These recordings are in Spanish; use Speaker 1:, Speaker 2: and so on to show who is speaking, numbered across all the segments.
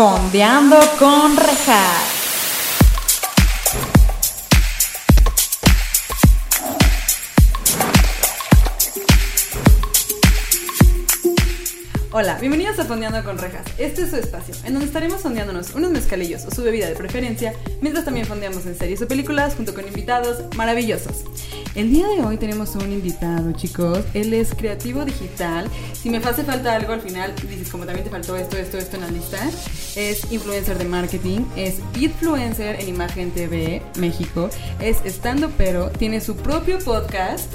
Speaker 1: Fondeando con rejas. Hola, bienvenidos a Fondeando con Rejas. Este es su espacio, en donde estaremos fondeándonos unos mezcalillos o su bebida de preferencia, mientras también fondeamos en series o películas junto con invitados maravillosos. El día de hoy tenemos a un invitado, chicos. Él es creativo digital. Si me hace falta algo al final, dices, como también te faltó esto, esto, esto en la lista. Es influencer de marketing, es influencer en Imagen TV México, es estando pero, tiene su propio podcast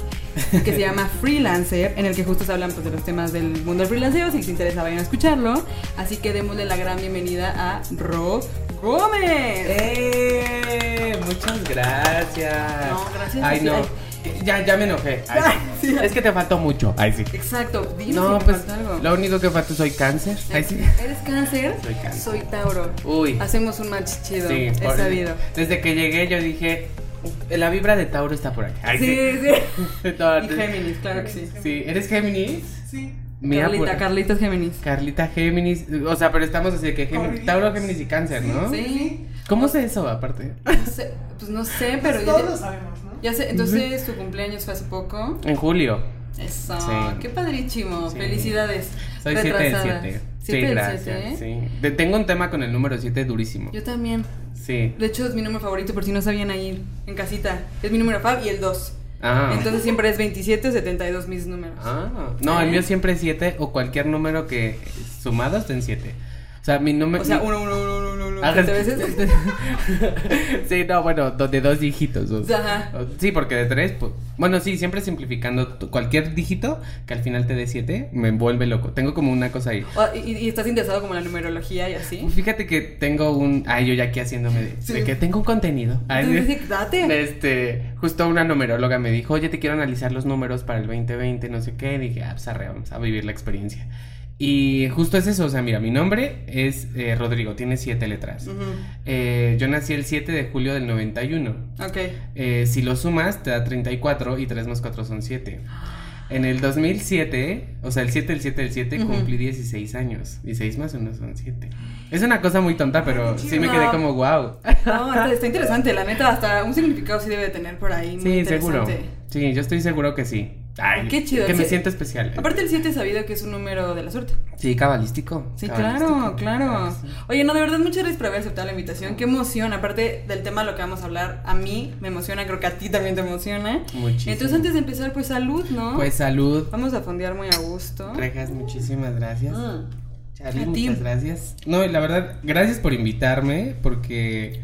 Speaker 1: que se llama Freelancer, en el que justo se hablan pues, de los temas del mundo del freelanceo. Si les interesa, vayan a escucharlo. Así que démosle la gran bienvenida a Ro Gómez.
Speaker 2: ¡Eh! Muchas gracias.
Speaker 1: No, gracias.
Speaker 2: Ay, no. Ya, ya me enojé. Ay,
Speaker 1: Ay,
Speaker 2: sí.
Speaker 1: sí.
Speaker 2: Es que te faltó mucho. Ay, sí.
Speaker 1: Exacto, dime
Speaker 2: No,
Speaker 1: si me
Speaker 2: pues
Speaker 1: falta algo.
Speaker 2: lo único que falta soy cáncer. Ay, sí.
Speaker 1: ¿Eres cáncer?
Speaker 2: Soy cáncer.
Speaker 1: Soy Tauro.
Speaker 2: Uy.
Speaker 1: Hacemos un match chido.
Speaker 2: Sí,
Speaker 1: es
Speaker 2: por-
Speaker 1: sabido.
Speaker 2: Desde que llegué yo dije, la vibra de Tauro está por aquí. Ay,
Speaker 1: Sí, sí.
Speaker 2: No,
Speaker 1: Y Géminis, claro que sí.
Speaker 2: Sí, ¿eres Géminis?
Speaker 1: Sí.
Speaker 2: Mira,
Speaker 1: Carlita,
Speaker 2: por-
Speaker 1: Carlita es Géminis.
Speaker 2: Carlita Géminis, o sea, pero estamos así de que Géminis, Tauro, Géminis y Cáncer, ¿no?
Speaker 1: Sí.
Speaker 2: ¿Cómo sé eso aparte?
Speaker 1: No sé, pues no sé, pero ya,
Speaker 3: Todos lo sabemos, ¿no?
Speaker 1: Ya sé. Entonces, tu cumpleaños fue hace poco.
Speaker 2: En julio.
Speaker 1: Eso,
Speaker 2: Sí.
Speaker 1: qué padrísimo.
Speaker 2: Sí.
Speaker 1: Felicidades.
Speaker 2: Soy 7 del
Speaker 1: Retrasadas.
Speaker 2: 7.
Speaker 1: Siete
Speaker 2: Sí, gracias.
Speaker 1: siete, ¿eh?
Speaker 2: Sí. Te- Tengo un tema con el número 7 durísimo.
Speaker 1: Yo también.
Speaker 2: Sí.
Speaker 1: De hecho, es mi número favorito, por si no sabían ahí en casita. Es mi número fab y el 2.
Speaker 2: Ah.
Speaker 1: Entonces siempre es 27 o 72 mis números.
Speaker 2: Ah. No, el mío siempre es 7 o cualquier número que sumado esté en 7. O sea, mi número.
Speaker 1: O sea,
Speaker 2: mi-
Speaker 1: 1, 1, 1, 1, 1, 1. veces?
Speaker 2: sí, no, bueno, de dos dígitos. o-
Speaker 1: Ajá.
Speaker 2: Sí, porque de tres, pues. Bueno, sí, siempre simplificando cualquier dígito que al final te dé 7, me vuelve loco. Tengo como una cosa ahí.
Speaker 1: Y, y estás interesado como en la numerología y así.
Speaker 2: Fíjate que tengo un. Ay, yo ya aquí haciéndome de,
Speaker 1: Sí.
Speaker 2: de que tengo un contenido. Ay,
Speaker 1: Entonces, date.
Speaker 2: Este, justo una numeróloga me dijo, oye, te quiero analizar los números para el 2020, no sé qué. Y dije, ah, pues arre, vamos a vivir la experiencia. Y justo es eso, o sea, mira, mi nombre es eh, Rodrigo, tiene siete letras.
Speaker 1: Ujú.
Speaker 2: Eh, yo nací el 7 de julio del 91.
Speaker 1: Ok.
Speaker 2: Eh, si lo sumas, te da 34 y 3 más 4 son 7. En el 2007, o sea, el 7, el 7, el 7,
Speaker 1: Ujú.
Speaker 2: cumplí 16 años. 16 más 1 son 7. Es una cosa muy tonta, pero
Speaker 1: qué
Speaker 2: sí me quedé como wow.
Speaker 1: No, está, está interesante, la neta, hasta un significado sí debe de tener por ahí. muy
Speaker 2: Sí, seguro. Sí, yo estoy seguro que sí. Ay,
Speaker 1: Qué chido,
Speaker 2: Que me
Speaker 1: sí.
Speaker 2: siento especial.
Speaker 1: Aparte el 7 es sabido que es un número de la suerte.
Speaker 2: Sí, cabalístico.
Speaker 1: Sí,
Speaker 2: cabalístico.
Speaker 1: claro, claro.
Speaker 2: sí.
Speaker 1: Oye, no, de verdad, muchas gracias por haber aceptado la invitación. Qué emoción. Aparte del tema de lo que vamos a hablar, a mí me emociona, creo que a ti también te emociona.
Speaker 2: Muchísimo.
Speaker 1: Entonces, antes de empezar, pues salud, ¿no?
Speaker 2: Pues salud.
Speaker 1: Vamos a fondear muy a gusto.
Speaker 2: Rejas, muchísimas gracias.
Speaker 1: Mm.
Speaker 2: Charlie, muchas gracias. No, y la verdad, gracias por invitarme, porque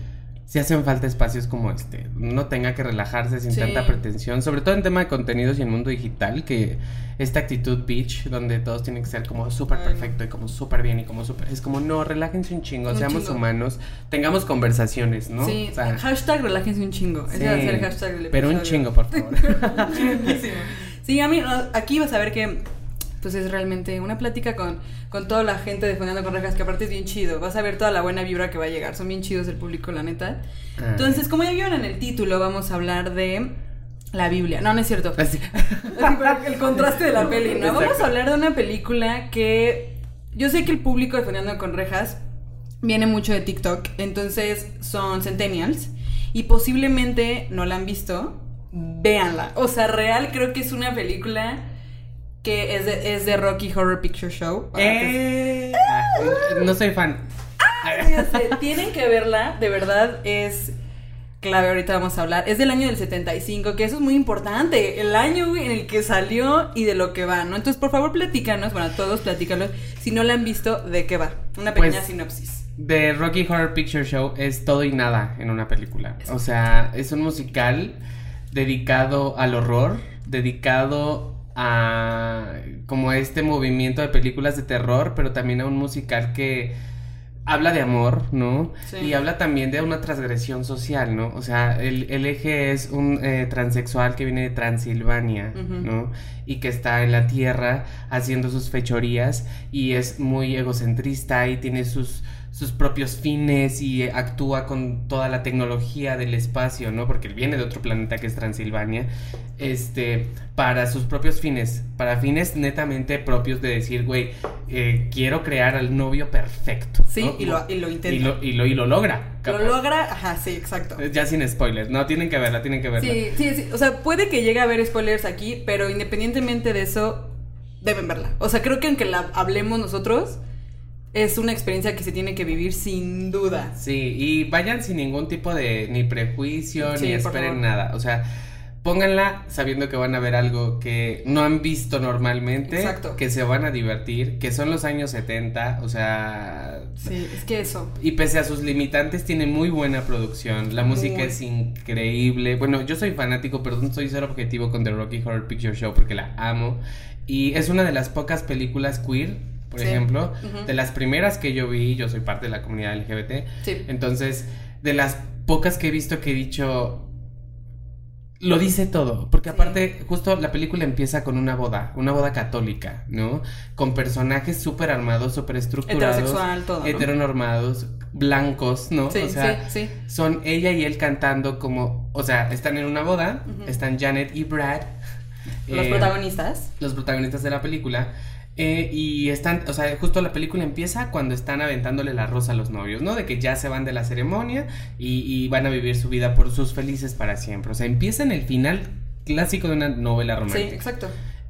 Speaker 2: si hacen falta espacios como este. No tenga que relajarse sin
Speaker 1: Sí.
Speaker 2: tanta pretensión, sobre todo en tema de contenidos y en mundo digital, que esta actitud bitch, donde todos tienen que ser como súper perfecto y como súper bien y como súper. Es como, no, relájense un chingo,
Speaker 1: Un
Speaker 2: seamos
Speaker 1: chingo.
Speaker 2: humanos, tengamos conversaciones, ¿no?
Speaker 1: Sí,
Speaker 2: O sea,
Speaker 1: hashtag relájense un chingo. Ese va a ser el hashtag del
Speaker 2: pero un chingo, por favor.
Speaker 1: Sí, a mí aquí vas a ver que pues es realmente una plática con, con toda la gente de Fondeando con Rejas, que aparte es bien chido. Vas a ver toda la buena vibra que va a llegar. Son bien chidos el público, la neta.
Speaker 2: Ah.
Speaker 1: Entonces, como ya vieron en el título, vamos a hablar de la Biblia. No, no es cierto.
Speaker 2: Así.
Speaker 1: Así, el contraste de la peli, ¿no? Vamos a hablar de una película que yo sé que el público de Fondeando con Rejas viene mucho de TikTok, entonces son centennials y posiblemente no la han visto. Véanla. O sea, real creo que es una película que es de, es de Rocky Horror Picture Show. Ah, que
Speaker 2: Eh, ah, no soy fan.
Speaker 1: ya sé, tienen que verla, de verdad es clave, ahorita vamos a hablar. Es del año del 75, que eso es muy importante, el año güey, en el que salió y de lo que va, ¿no? Entonces, por favor, platícanos, bueno, todos platícanos, si no la han visto, ¿de qué va? Una pequeña
Speaker 2: Pues,
Speaker 1: sinopsis.
Speaker 2: The Rocky Horror Picture Show es todo y nada en una película. O sea, es un musical dedicado al horror, dedicado a como este movimiento de películas de terror, pero también a un musical que habla de amor, ¿no?
Speaker 1: Sí.
Speaker 2: Y habla también de una transgresión social, ¿no? O sea, el, el eje es un eh, transexual que viene de Transilvania. ¿no? Y que está en la tierra haciendo sus fechorías y es muy egocentrista y tiene sus, sus propios fines y actúa con toda la tecnología del espacio, ¿no? Porque él viene de otro planeta que es Transilvania, este, para sus propios fines, para fines netamente propios de decir, güey, eh, quiero crear al novio perfecto.
Speaker 1: Sí,
Speaker 2: ¿no?
Speaker 1: y, lo, y lo intenta.
Speaker 2: Y lo, y lo, y lo logra.
Speaker 1: Lo logra, ajá, sí, exacto.
Speaker 2: Ya sin spoilers, no, tienen que verla, tienen que verla.
Speaker 1: Sí, sí, sí. O sea, puede que llegue a haber spoilers aquí, pero independientemente de eso, deben verla. O sea, creo que aunque la hablemos nosotros, es una experiencia que se tiene que vivir sin duda.
Speaker 2: Sí, y vayan sin ningún tipo de ni prejuicio,
Speaker 1: Sí,
Speaker 2: ni esperen nada. O sea, pónganla sabiendo que van a ver algo que no han visto normalmente,
Speaker 1: Exacto.
Speaker 2: que se van a divertir, que son los años 70, o sea...
Speaker 1: Sí, es que eso.
Speaker 2: Y pese a sus limitantes, tiene muy buena producción. La música
Speaker 1: Muy.
Speaker 2: es increíble. Bueno, yo soy fanático, pero no soy cero objetivo con The Rocky Horror Picture Show porque la amo. Y es una de las pocas películas queer, por
Speaker 1: Sí.
Speaker 2: ejemplo, de las primeras que yo vi. Yo soy parte de la comunidad LGBT.
Speaker 1: Sí.
Speaker 2: Entonces, de las pocas que he visto que he dicho. Lo dice todo, porque
Speaker 1: Sí.
Speaker 2: aparte justo la película empieza con una boda, una boda católica, ¿no? Con personajes súper armados, súper estructurados,
Speaker 1: Heterosexual, todo. ¿no?
Speaker 2: heteronormados, blancos, ¿no?
Speaker 1: Sí,
Speaker 2: o sea,
Speaker 1: sí, sí.
Speaker 2: son ella y él cantando como, o sea, están en una boda, están Janet y Brad,
Speaker 1: Los
Speaker 2: eh,
Speaker 1: protagonistas.
Speaker 2: los protagonistas de la película. Eh, y están, o sea, justo la película empieza cuando están aventándole la rosa a los novios, ¿no? De que ya se van de la ceremonia y, y van a vivir su vida por sus felices para siempre. O sea, empieza en el final clásico de una novela
Speaker 1: Sí,
Speaker 2: romántica.
Speaker 1: exacto.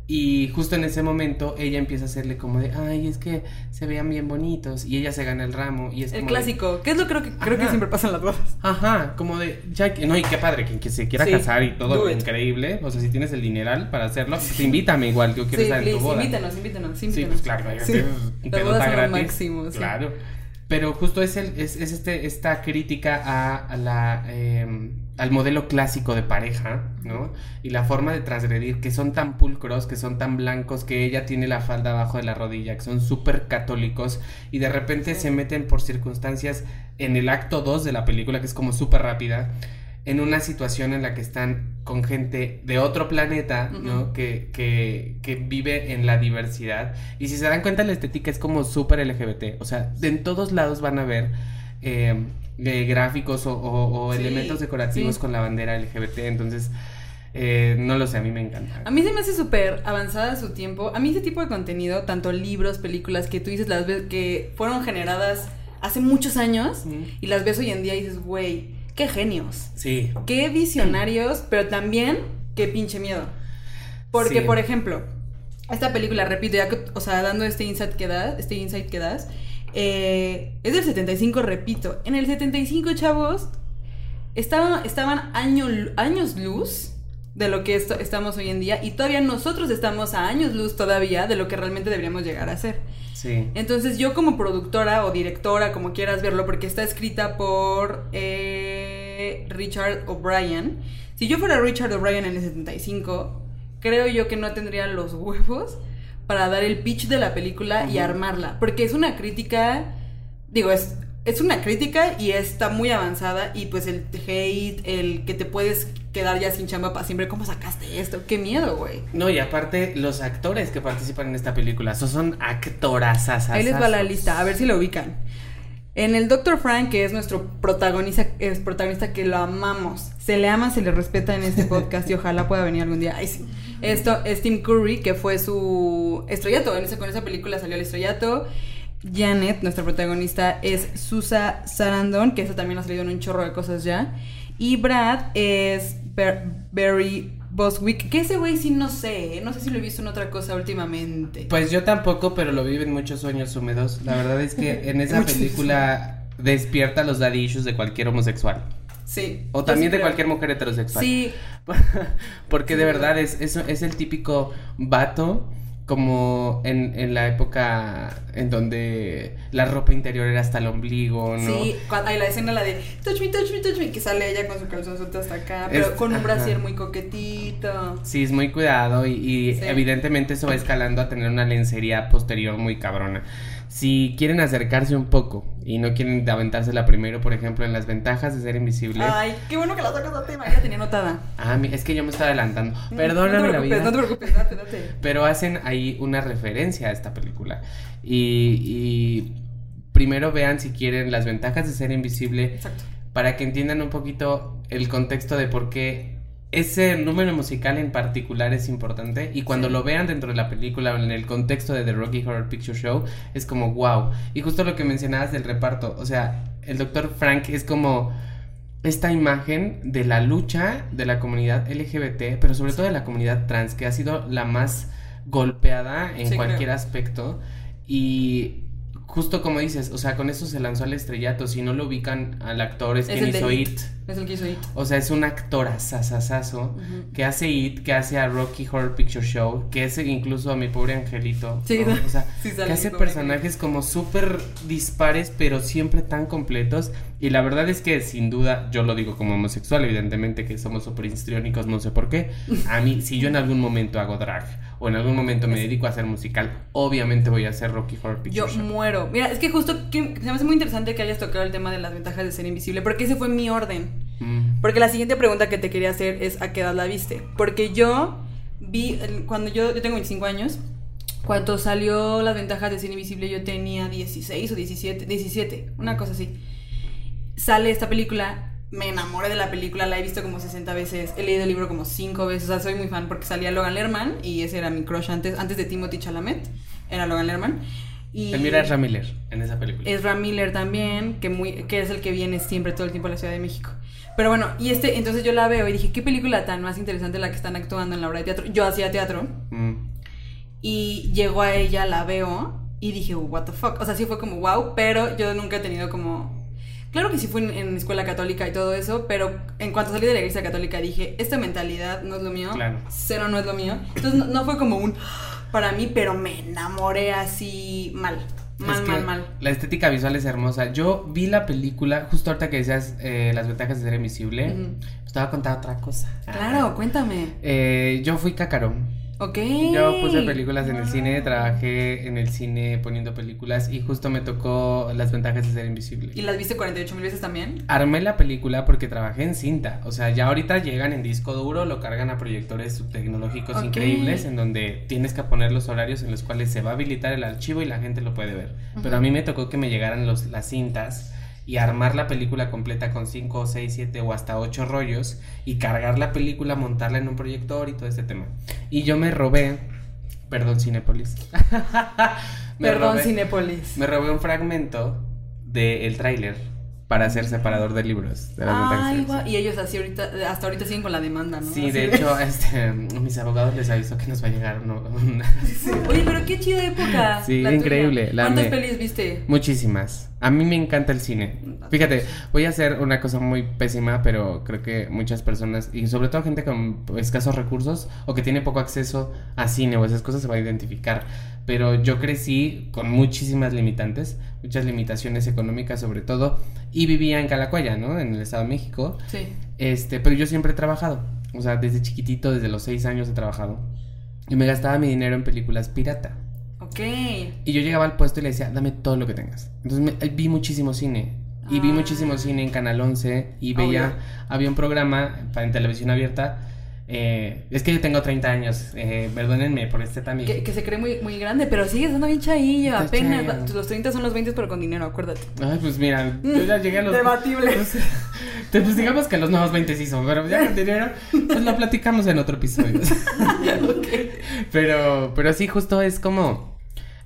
Speaker 2: Y justo en ese momento ella empieza a hacerle como de, ay, es que se vean bien bonitos. Y ella se gana el ramo. Y es
Speaker 1: El
Speaker 2: como de,
Speaker 1: clásico, que es lo creo que creo que
Speaker 2: Ajá.
Speaker 1: siempre pasa en las bodas.
Speaker 2: Ajá, como de, ya que, no, y qué padre, quien que se quiera
Speaker 1: Sí,
Speaker 2: casar y todo
Speaker 1: do it.
Speaker 2: increíble. O sea, si tienes el dineral para hacerlo, pues invítame igual, yo quiero
Speaker 1: Sí,
Speaker 2: estar en tu boda.
Speaker 1: invítanos, invítanos,
Speaker 2: Sí,
Speaker 1: invítanos.
Speaker 2: pues claro,
Speaker 1: Sí.
Speaker 2: sí.
Speaker 1: Las bodas lo máximo, sí.
Speaker 2: Claro. Pero justo es, el, es, es este, esta crítica a, a la, eh, al modelo clásico de pareja, ¿no? Y la forma de transgredir, que son tan pulcros, que son tan blancos, que ella tiene la falda abajo de la rodilla, que son súper católicos, y de repente se meten por circunstancias en el acto 2 de la película, que es como súper rápida, en una situación en la que están con gente de otro planeta, ¿no? Que, que, que vive en la diversidad. Y si se dan cuenta, la estética es como súper LGBT. O sea, de en todos lados van a ver eh, eh, gráficos o, o- o
Speaker 1: Sí,
Speaker 2: elementos decorativos
Speaker 1: sí.
Speaker 2: con la bandera LGBT. Entonces, eh, no lo sé, a mí me encanta.
Speaker 1: A mí se me hace súper avanzada su tiempo. A mí ese tipo de contenido, tanto libros, películas, que tú dices las ves que fueron generadas hace muchos años y las ves hoy en día y dices, güey, qué genios,
Speaker 2: Sí.
Speaker 1: qué visionarios, pero también qué pinche miedo. Porque,
Speaker 2: Sí.
Speaker 1: por ejemplo, esta película, repito, ya que, o sea, dando este insight que das, este insight que das, eh, es del 75, repito. En el 75, chavos, estaban, estaban año- años luz de lo que esto- estamos hoy en día y todavía nosotros estamos a años luz todavía de lo que realmente deberíamos llegar a ser.
Speaker 2: Sí.
Speaker 1: Entonces yo como productora o directora, como quieras verlo, porque está escrita por eh, Richard O'Brien, si yo fuera Richard O'Brien en el 75, creo yo que no tendría los huevos para dar el pitch de la película y armarla, porque es una crítica, digo, es... Es una crítica y está muy avanzada y pues el hate, el que te puedes quedar ya sin chamba para siempre, ¿cómo sacaste esto? Qué miedo, güey.
Speaker 2: No, y aparte, los actores que participan en esta película, esos son actorazas.
Speaker 1: Ahí les va la lista, a ver si lo ubican. En el Dr. Frank, que es nuestro protagonista, es protagonista que lo amamos. Se le ama, se le respeta en este podcast y ojalá pueda venir algún día. Ay, sí. Esto es Tim Curry, que fue su estrellato. En ese, con esa película salió el estrellato. Janet, nuestra protagonista, es Susa Sarandon, que esa también ha salido en un chorro de cosas ya. Y Brad es Barry Boswick, que ese güey sí no sé, ¿eh? no sé si lo he visto en otra cosa últimamente.
Speaker 2: Pues yo tampoco, pero lo viven muchos sueños húmedos. La verdad es que en esa película despierta los daddy issues de cualquier homosexual.
Speaker 1: Sí.
Speaker 2: O también
Speaker 1: sí
Speaker 2: de cualquier mujer heterosexual.
Speaker 1: Sí,
Speaker 2: Porque de
Speaker 1: ¿verdad?
Speaker 2: verdad es, es, es el típico vato como en, en la época en donde la ropa interior era hasta el ombligo, ¿no?
Speaker 1: sí. Cuando, hay la escena la de touch me, touch me, touch me, que sale ella con su calzón suelto hasta acá, pero
Speaker 2: Es-
Speaker 1: con un brasier muy coquetito.
Speaker 2: Sí, es muy cuidado y, y
Speaker 1: Sí.
Speaker 2: evidentemente eso va escalando a tener una lencería posterior muy cabrona. Si quieren acercarse un poco y no quieren aventársela primero, por ejemplo, en las ventajas de ser invisible.
Speaker 1: Ay, qué bueno que la sacas a tema, ya la tenía anotada.
Speaker 2: Ah, es que yo me estaba adelantando.
Speaker 1: no
Speaker 2: Perdóname
Speaker 1: te
Speaker 2: la vida.
Speaker 1: no te preocupes, date, date.
Speaker 2: Pero hacen ahí una referencia a esta película. Y, y primero vean si quieren las ventajas de ser invisible
Speaker 1: Exacto.
Speaker 2: para que entiendan un poquito el contexto de por qué ese número musical en particular es importante y cuando
Speaker 1: Sí.
Speaker 2: lo vean dentro de la película o en el contexto de The Rocky Horror Picture Show es como wow. Y justo lo que mencionabas del reparto, o sea, el doctor Frank es como esta imagen de la lucha de la comunidad LGBT, pero sobre todo de la comunidad trans, que ha sido la más golpeada en
Speaker 1: Sí,
Speaker 2: cualquier
Speaker 1: creo.
Speaker 2: aspecto y justo como dices, o sea, con eso se lanzó al estrellato, si no lo ubican al actor es,
Speaker 1: Es
Speaker 2: quien hizo
Speaker 1: It.
Speaker 2: It.
Speaker 1: Es el que hizo It.
Speaker 2: O sea, es un actor asasasazo que hace It, que hace a Rocky Horror Picture Show, que hace incluso a mi pobre angelito.
Speaker 1: Sí,
Speaker 2: ¿no? O sea,
Speaker 1: Sí sale
Speaker 2: que hace personajes como súper dispares, pero siempre tan completos. Y la verdad es que, sin duda, yo lo digo como homosexual, evidentemente que somos súper histriónicos, no sé por qué. A mí, si yo en algún momento hago drag o en algún momento me dedico a hacer musical, obviamente voy a hacer Rocky Horror
Speaker 1: Yo
Speaker 2: Picture Show.
Speaker 1: muero. Mira, es que justo que, se me hace muy interesante que hayas tocado el tema de las ventajas de ser invisible, porque ese fue mi orden.
Speaker 2: Mm,
Speaker 1: Porque la siguiente pregunta que te quería hacer es ¿a qué edad la viste? Porque yo vi, cuando yo, yo tengo 25 años, cuando salió las ventajas de ser invisible yo tenía 16 o 17, 17, una cosa así. Sale esta película, me enamoré de la película, la he visto como 60 veces, he leído el libro como 5 veces, o sea, soy muy fan porque salía Logan Lerman y ese era mi crush antes, antes de Timothy Chalamet, era Logan Lerman. Y
Speaker 2: Elmira es Miller en esa película.
Speaker 1: Ezra Miller también, que, muy, que es el que viene siempre todo el tiempo a la Ciudad de México. Pero bueno, y este, entonces yo la veo y dije, qué película tan más interesante la que están actuando en la obra de teatro. Yo hacía teatro
Speaker 2: Mm.
Speaker 1: y llegó a ella, la veo y dije, what the fuck. O sea, sí fue como wow, pero yo nunca he tenido como... Claro que sí fui en, en escuela católica y todo eso, pero en cuanto salí de la iglesia católica dije, esta mentalidad no es lo mío,
Speaker 2: Claro.
Speaker 1: cero no es lo mío. Entonces no, no fue como un para mí, pero me enamoré así mal, mal,
Speaker 2: Es que
Speaker 1: mal, mal.
Speaker 2: La estética visual es hermosa. Yo vi la película, justo ahorita que decías eh, las ventajas de ser invisible,
Speaker 1: Ujú.
Speaker 2: pues te voy a contar otra cosa.
Speaker 1: Claro, cuéntame.
Speaker 2: Eh, yo fui cácaro.
Speaker 1: Ok.
Speaker 2: Yo puse películas en el cine, trabajé en el cine poniendo películas y justo me tocó las ventajas de ser invisible.
Speaker 1: ¿Y las viste 48 mil veces también?
Speaker 2: Armé la película porque trabajé en cinta. O sea, ya ahorita llegan en disco duro, lo cargan a proyectores tecnológicos
Speaker 1: Ok.
Speaker 2: increíbles en donde tienes que poner los horarios en los cuales se va a habilitar el archivo y la gente lo puede ver. Pero a mí me tocó que me llegaran los, las cintas y armar la película completa con 5, 6, 7 o hasta 8 rollos y cargar la película, montarla en un proyector y todo este tema. Y yo me robé, perdón Cinepolis. Me
Speaker 1: Perdón,
Speaker 2: robé-
Speaker 1: Cinépolis.
Speaker 2: me robé un fragmento del tráiler para hacer separador de libros. De las
Speaker 1: Ay,
Speaker 2: ser
Speaker 1: Y ellos así ahorita, hasta ahorita siguen con la demanda, ¿no?
Speaker 2: Sí,
Speaker 1: Así
Speaker 2: de hecho, este, mis abogados les avisó que nos va a llegar uno- una-
Speaker 1: Sí. Oye, pero qué chida época.
Speaker 2: Sí,
Speaker 1: la tuya.
Speaker 2: increíble, la
Speaker 1: ¿Cuántas pelis viste?
Speaker 2: muchísimas. A mí me encanta el cine. Fíjate, voy a hacer una cosa muy pésima, pero creo que muchas personas, y sobre todo gente con escasos recursos o que tiene poco acceso a cine o esas cosas, se va a identificar. Pero yo crecí con muchísimas limitantes, muchas limitaciones económicas sobre todo, y vivía en Calacuaya, ¿no? En el Estado de México.
Speaker 1: Sí.
Speaker 2: Este, pero yo siempre he trabajado. O sea, desde chiquitito, desde los seis años he trabajado. Y me gastaba mi dinero en películas pirata.
Speaker 1: Ok.
Speaker 2: Y yo llegaba al puesto y le decía, dame todo lo que tengas. Entonces me- vi muchísimo cine. Y vi
Speaker 1: Ah.
Speaker 2: muchísimo cine en Canal 11. Y
Speaker 1: Obvio.
Speaker 2: veía, había un programa en televisión abierta. Eh, es que yo tengo 30 años. eh, perdónenme por este también.
Speaker 1: Que, que se cree muy, muy grande, pero sigue estando bien chaillo, apenas.
Speaker 2: chaillo.
Speaker 1: Los 30 son los 20, pero con dinero, acuérdate.
Speaker 2: Ay, pues mira, yo ya llegué a los.
Speaker 1: Debatible.
Speaker 2: Pues, pues digamos que los nuevos 20 sí son, pero ya con dinero, pues lo platicamos en otro episodio. Pero, pero sí, justo es como.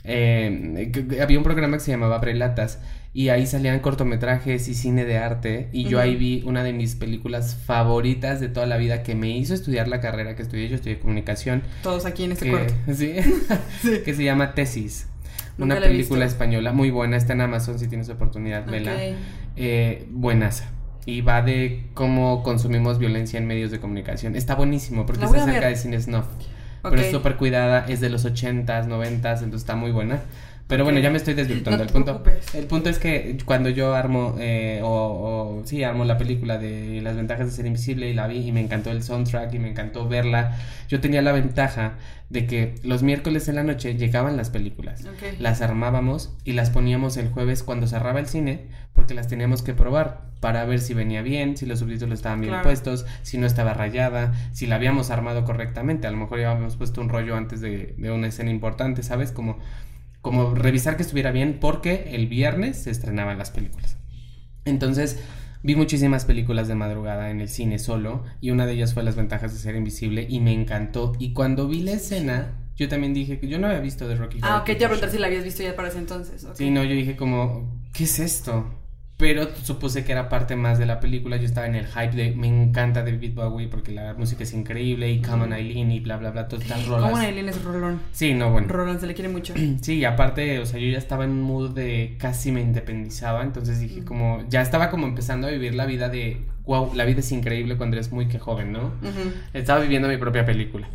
Speaker 2: Eh, había un programa que se llamaba Prelatas y ahí salían cortometrajes y cine de arte y yo ahí vi una de mis películas favoritas de toda la vida que me hizo estudiar la carrera que estudié, yo estudié comunicación,
Speaker 1: Todos aquí en este
Speaker 2: que,
Speaker 1: corte.
Speaker 2: ¿sí? que se llama Tesis,
Speaker 1: Nunca
Speaker 2: una película española muy buena, está en Amazon si tienes oportunidad, vela,
Speaker 1: Ok.
Speaker 2: eh, buenaza. Y va de cómo consumimos violencia en medios de comunicación. Está buenísimo porque
Speaker 1: La
Speaker 2: es
Speaker 1: voy a
Speaker 2: acerca
Speaker 1: ver.
Speaker 2: de cine snuff. Pero es súper cuidada, es de los 80s, 90s, entonces está muy buena. Pero bueno, ya me estoy desvirtuando.
Speaker 1: No
Speaker 2: el, punto,
Speaker 1: preocupes.
Speaker 2: el punto es que cuando yo armo, eh, o, o sí, armo la película de Las ventajas de ser invisible y la vi y me encantó el soundtrack y me encantó verla, yo tenía la ventaja de que los miércoles en la noche llegaban las películas. Las armábamos y las poníamos el jueves cuando cerraba el cine porque las teníamos que probar para ver si venía bien, si los subtítulos estaban bien
Speaker 1: Claro.
Speaker 2: puestos, si no estaba rayada, si la habíamos armado correctamente. A lo mejor ya habíamos puesto un rollo antes de, de una escena importante, ¿sabes? Como, como revisar que estuviera bien porque el viernes se estrenaban las películas. Entonces Vi muchísimas películas de madrugada en el cine solo y una de ellas fue Las ventajas de ser invisible y me encantó. Y cuando vi la escena, yo también dije que yo no había visto de Rocky
Speaker 1: Ah, ok, te iba a preguntar si la habías visto ya para ese entonces. ok.
Speaker 2: Sí, no, yo dije como, ¿qué es esto? Pero supuse que era parte más de la película. Yo estaba en el hype de me encanta David Bowie porque la música es increíble y Come on Eileen y bla bla bla, todas estas rolas.
Speaker 1: Como Aileen es Rolón.
Speaker 2: Sí, no, bueno.
Speaker 1: Rolón se le quiere mucho.
Speaker 2: Sí, y aparte, o sea, yo ya estaba en un mood de casi me independizaba, entonces dije como, ya estaba como empezando a vivir la vida de, wow, la vida es increíble cuando eres muy que joven, ¿no? Estaba viviendo mi propia película.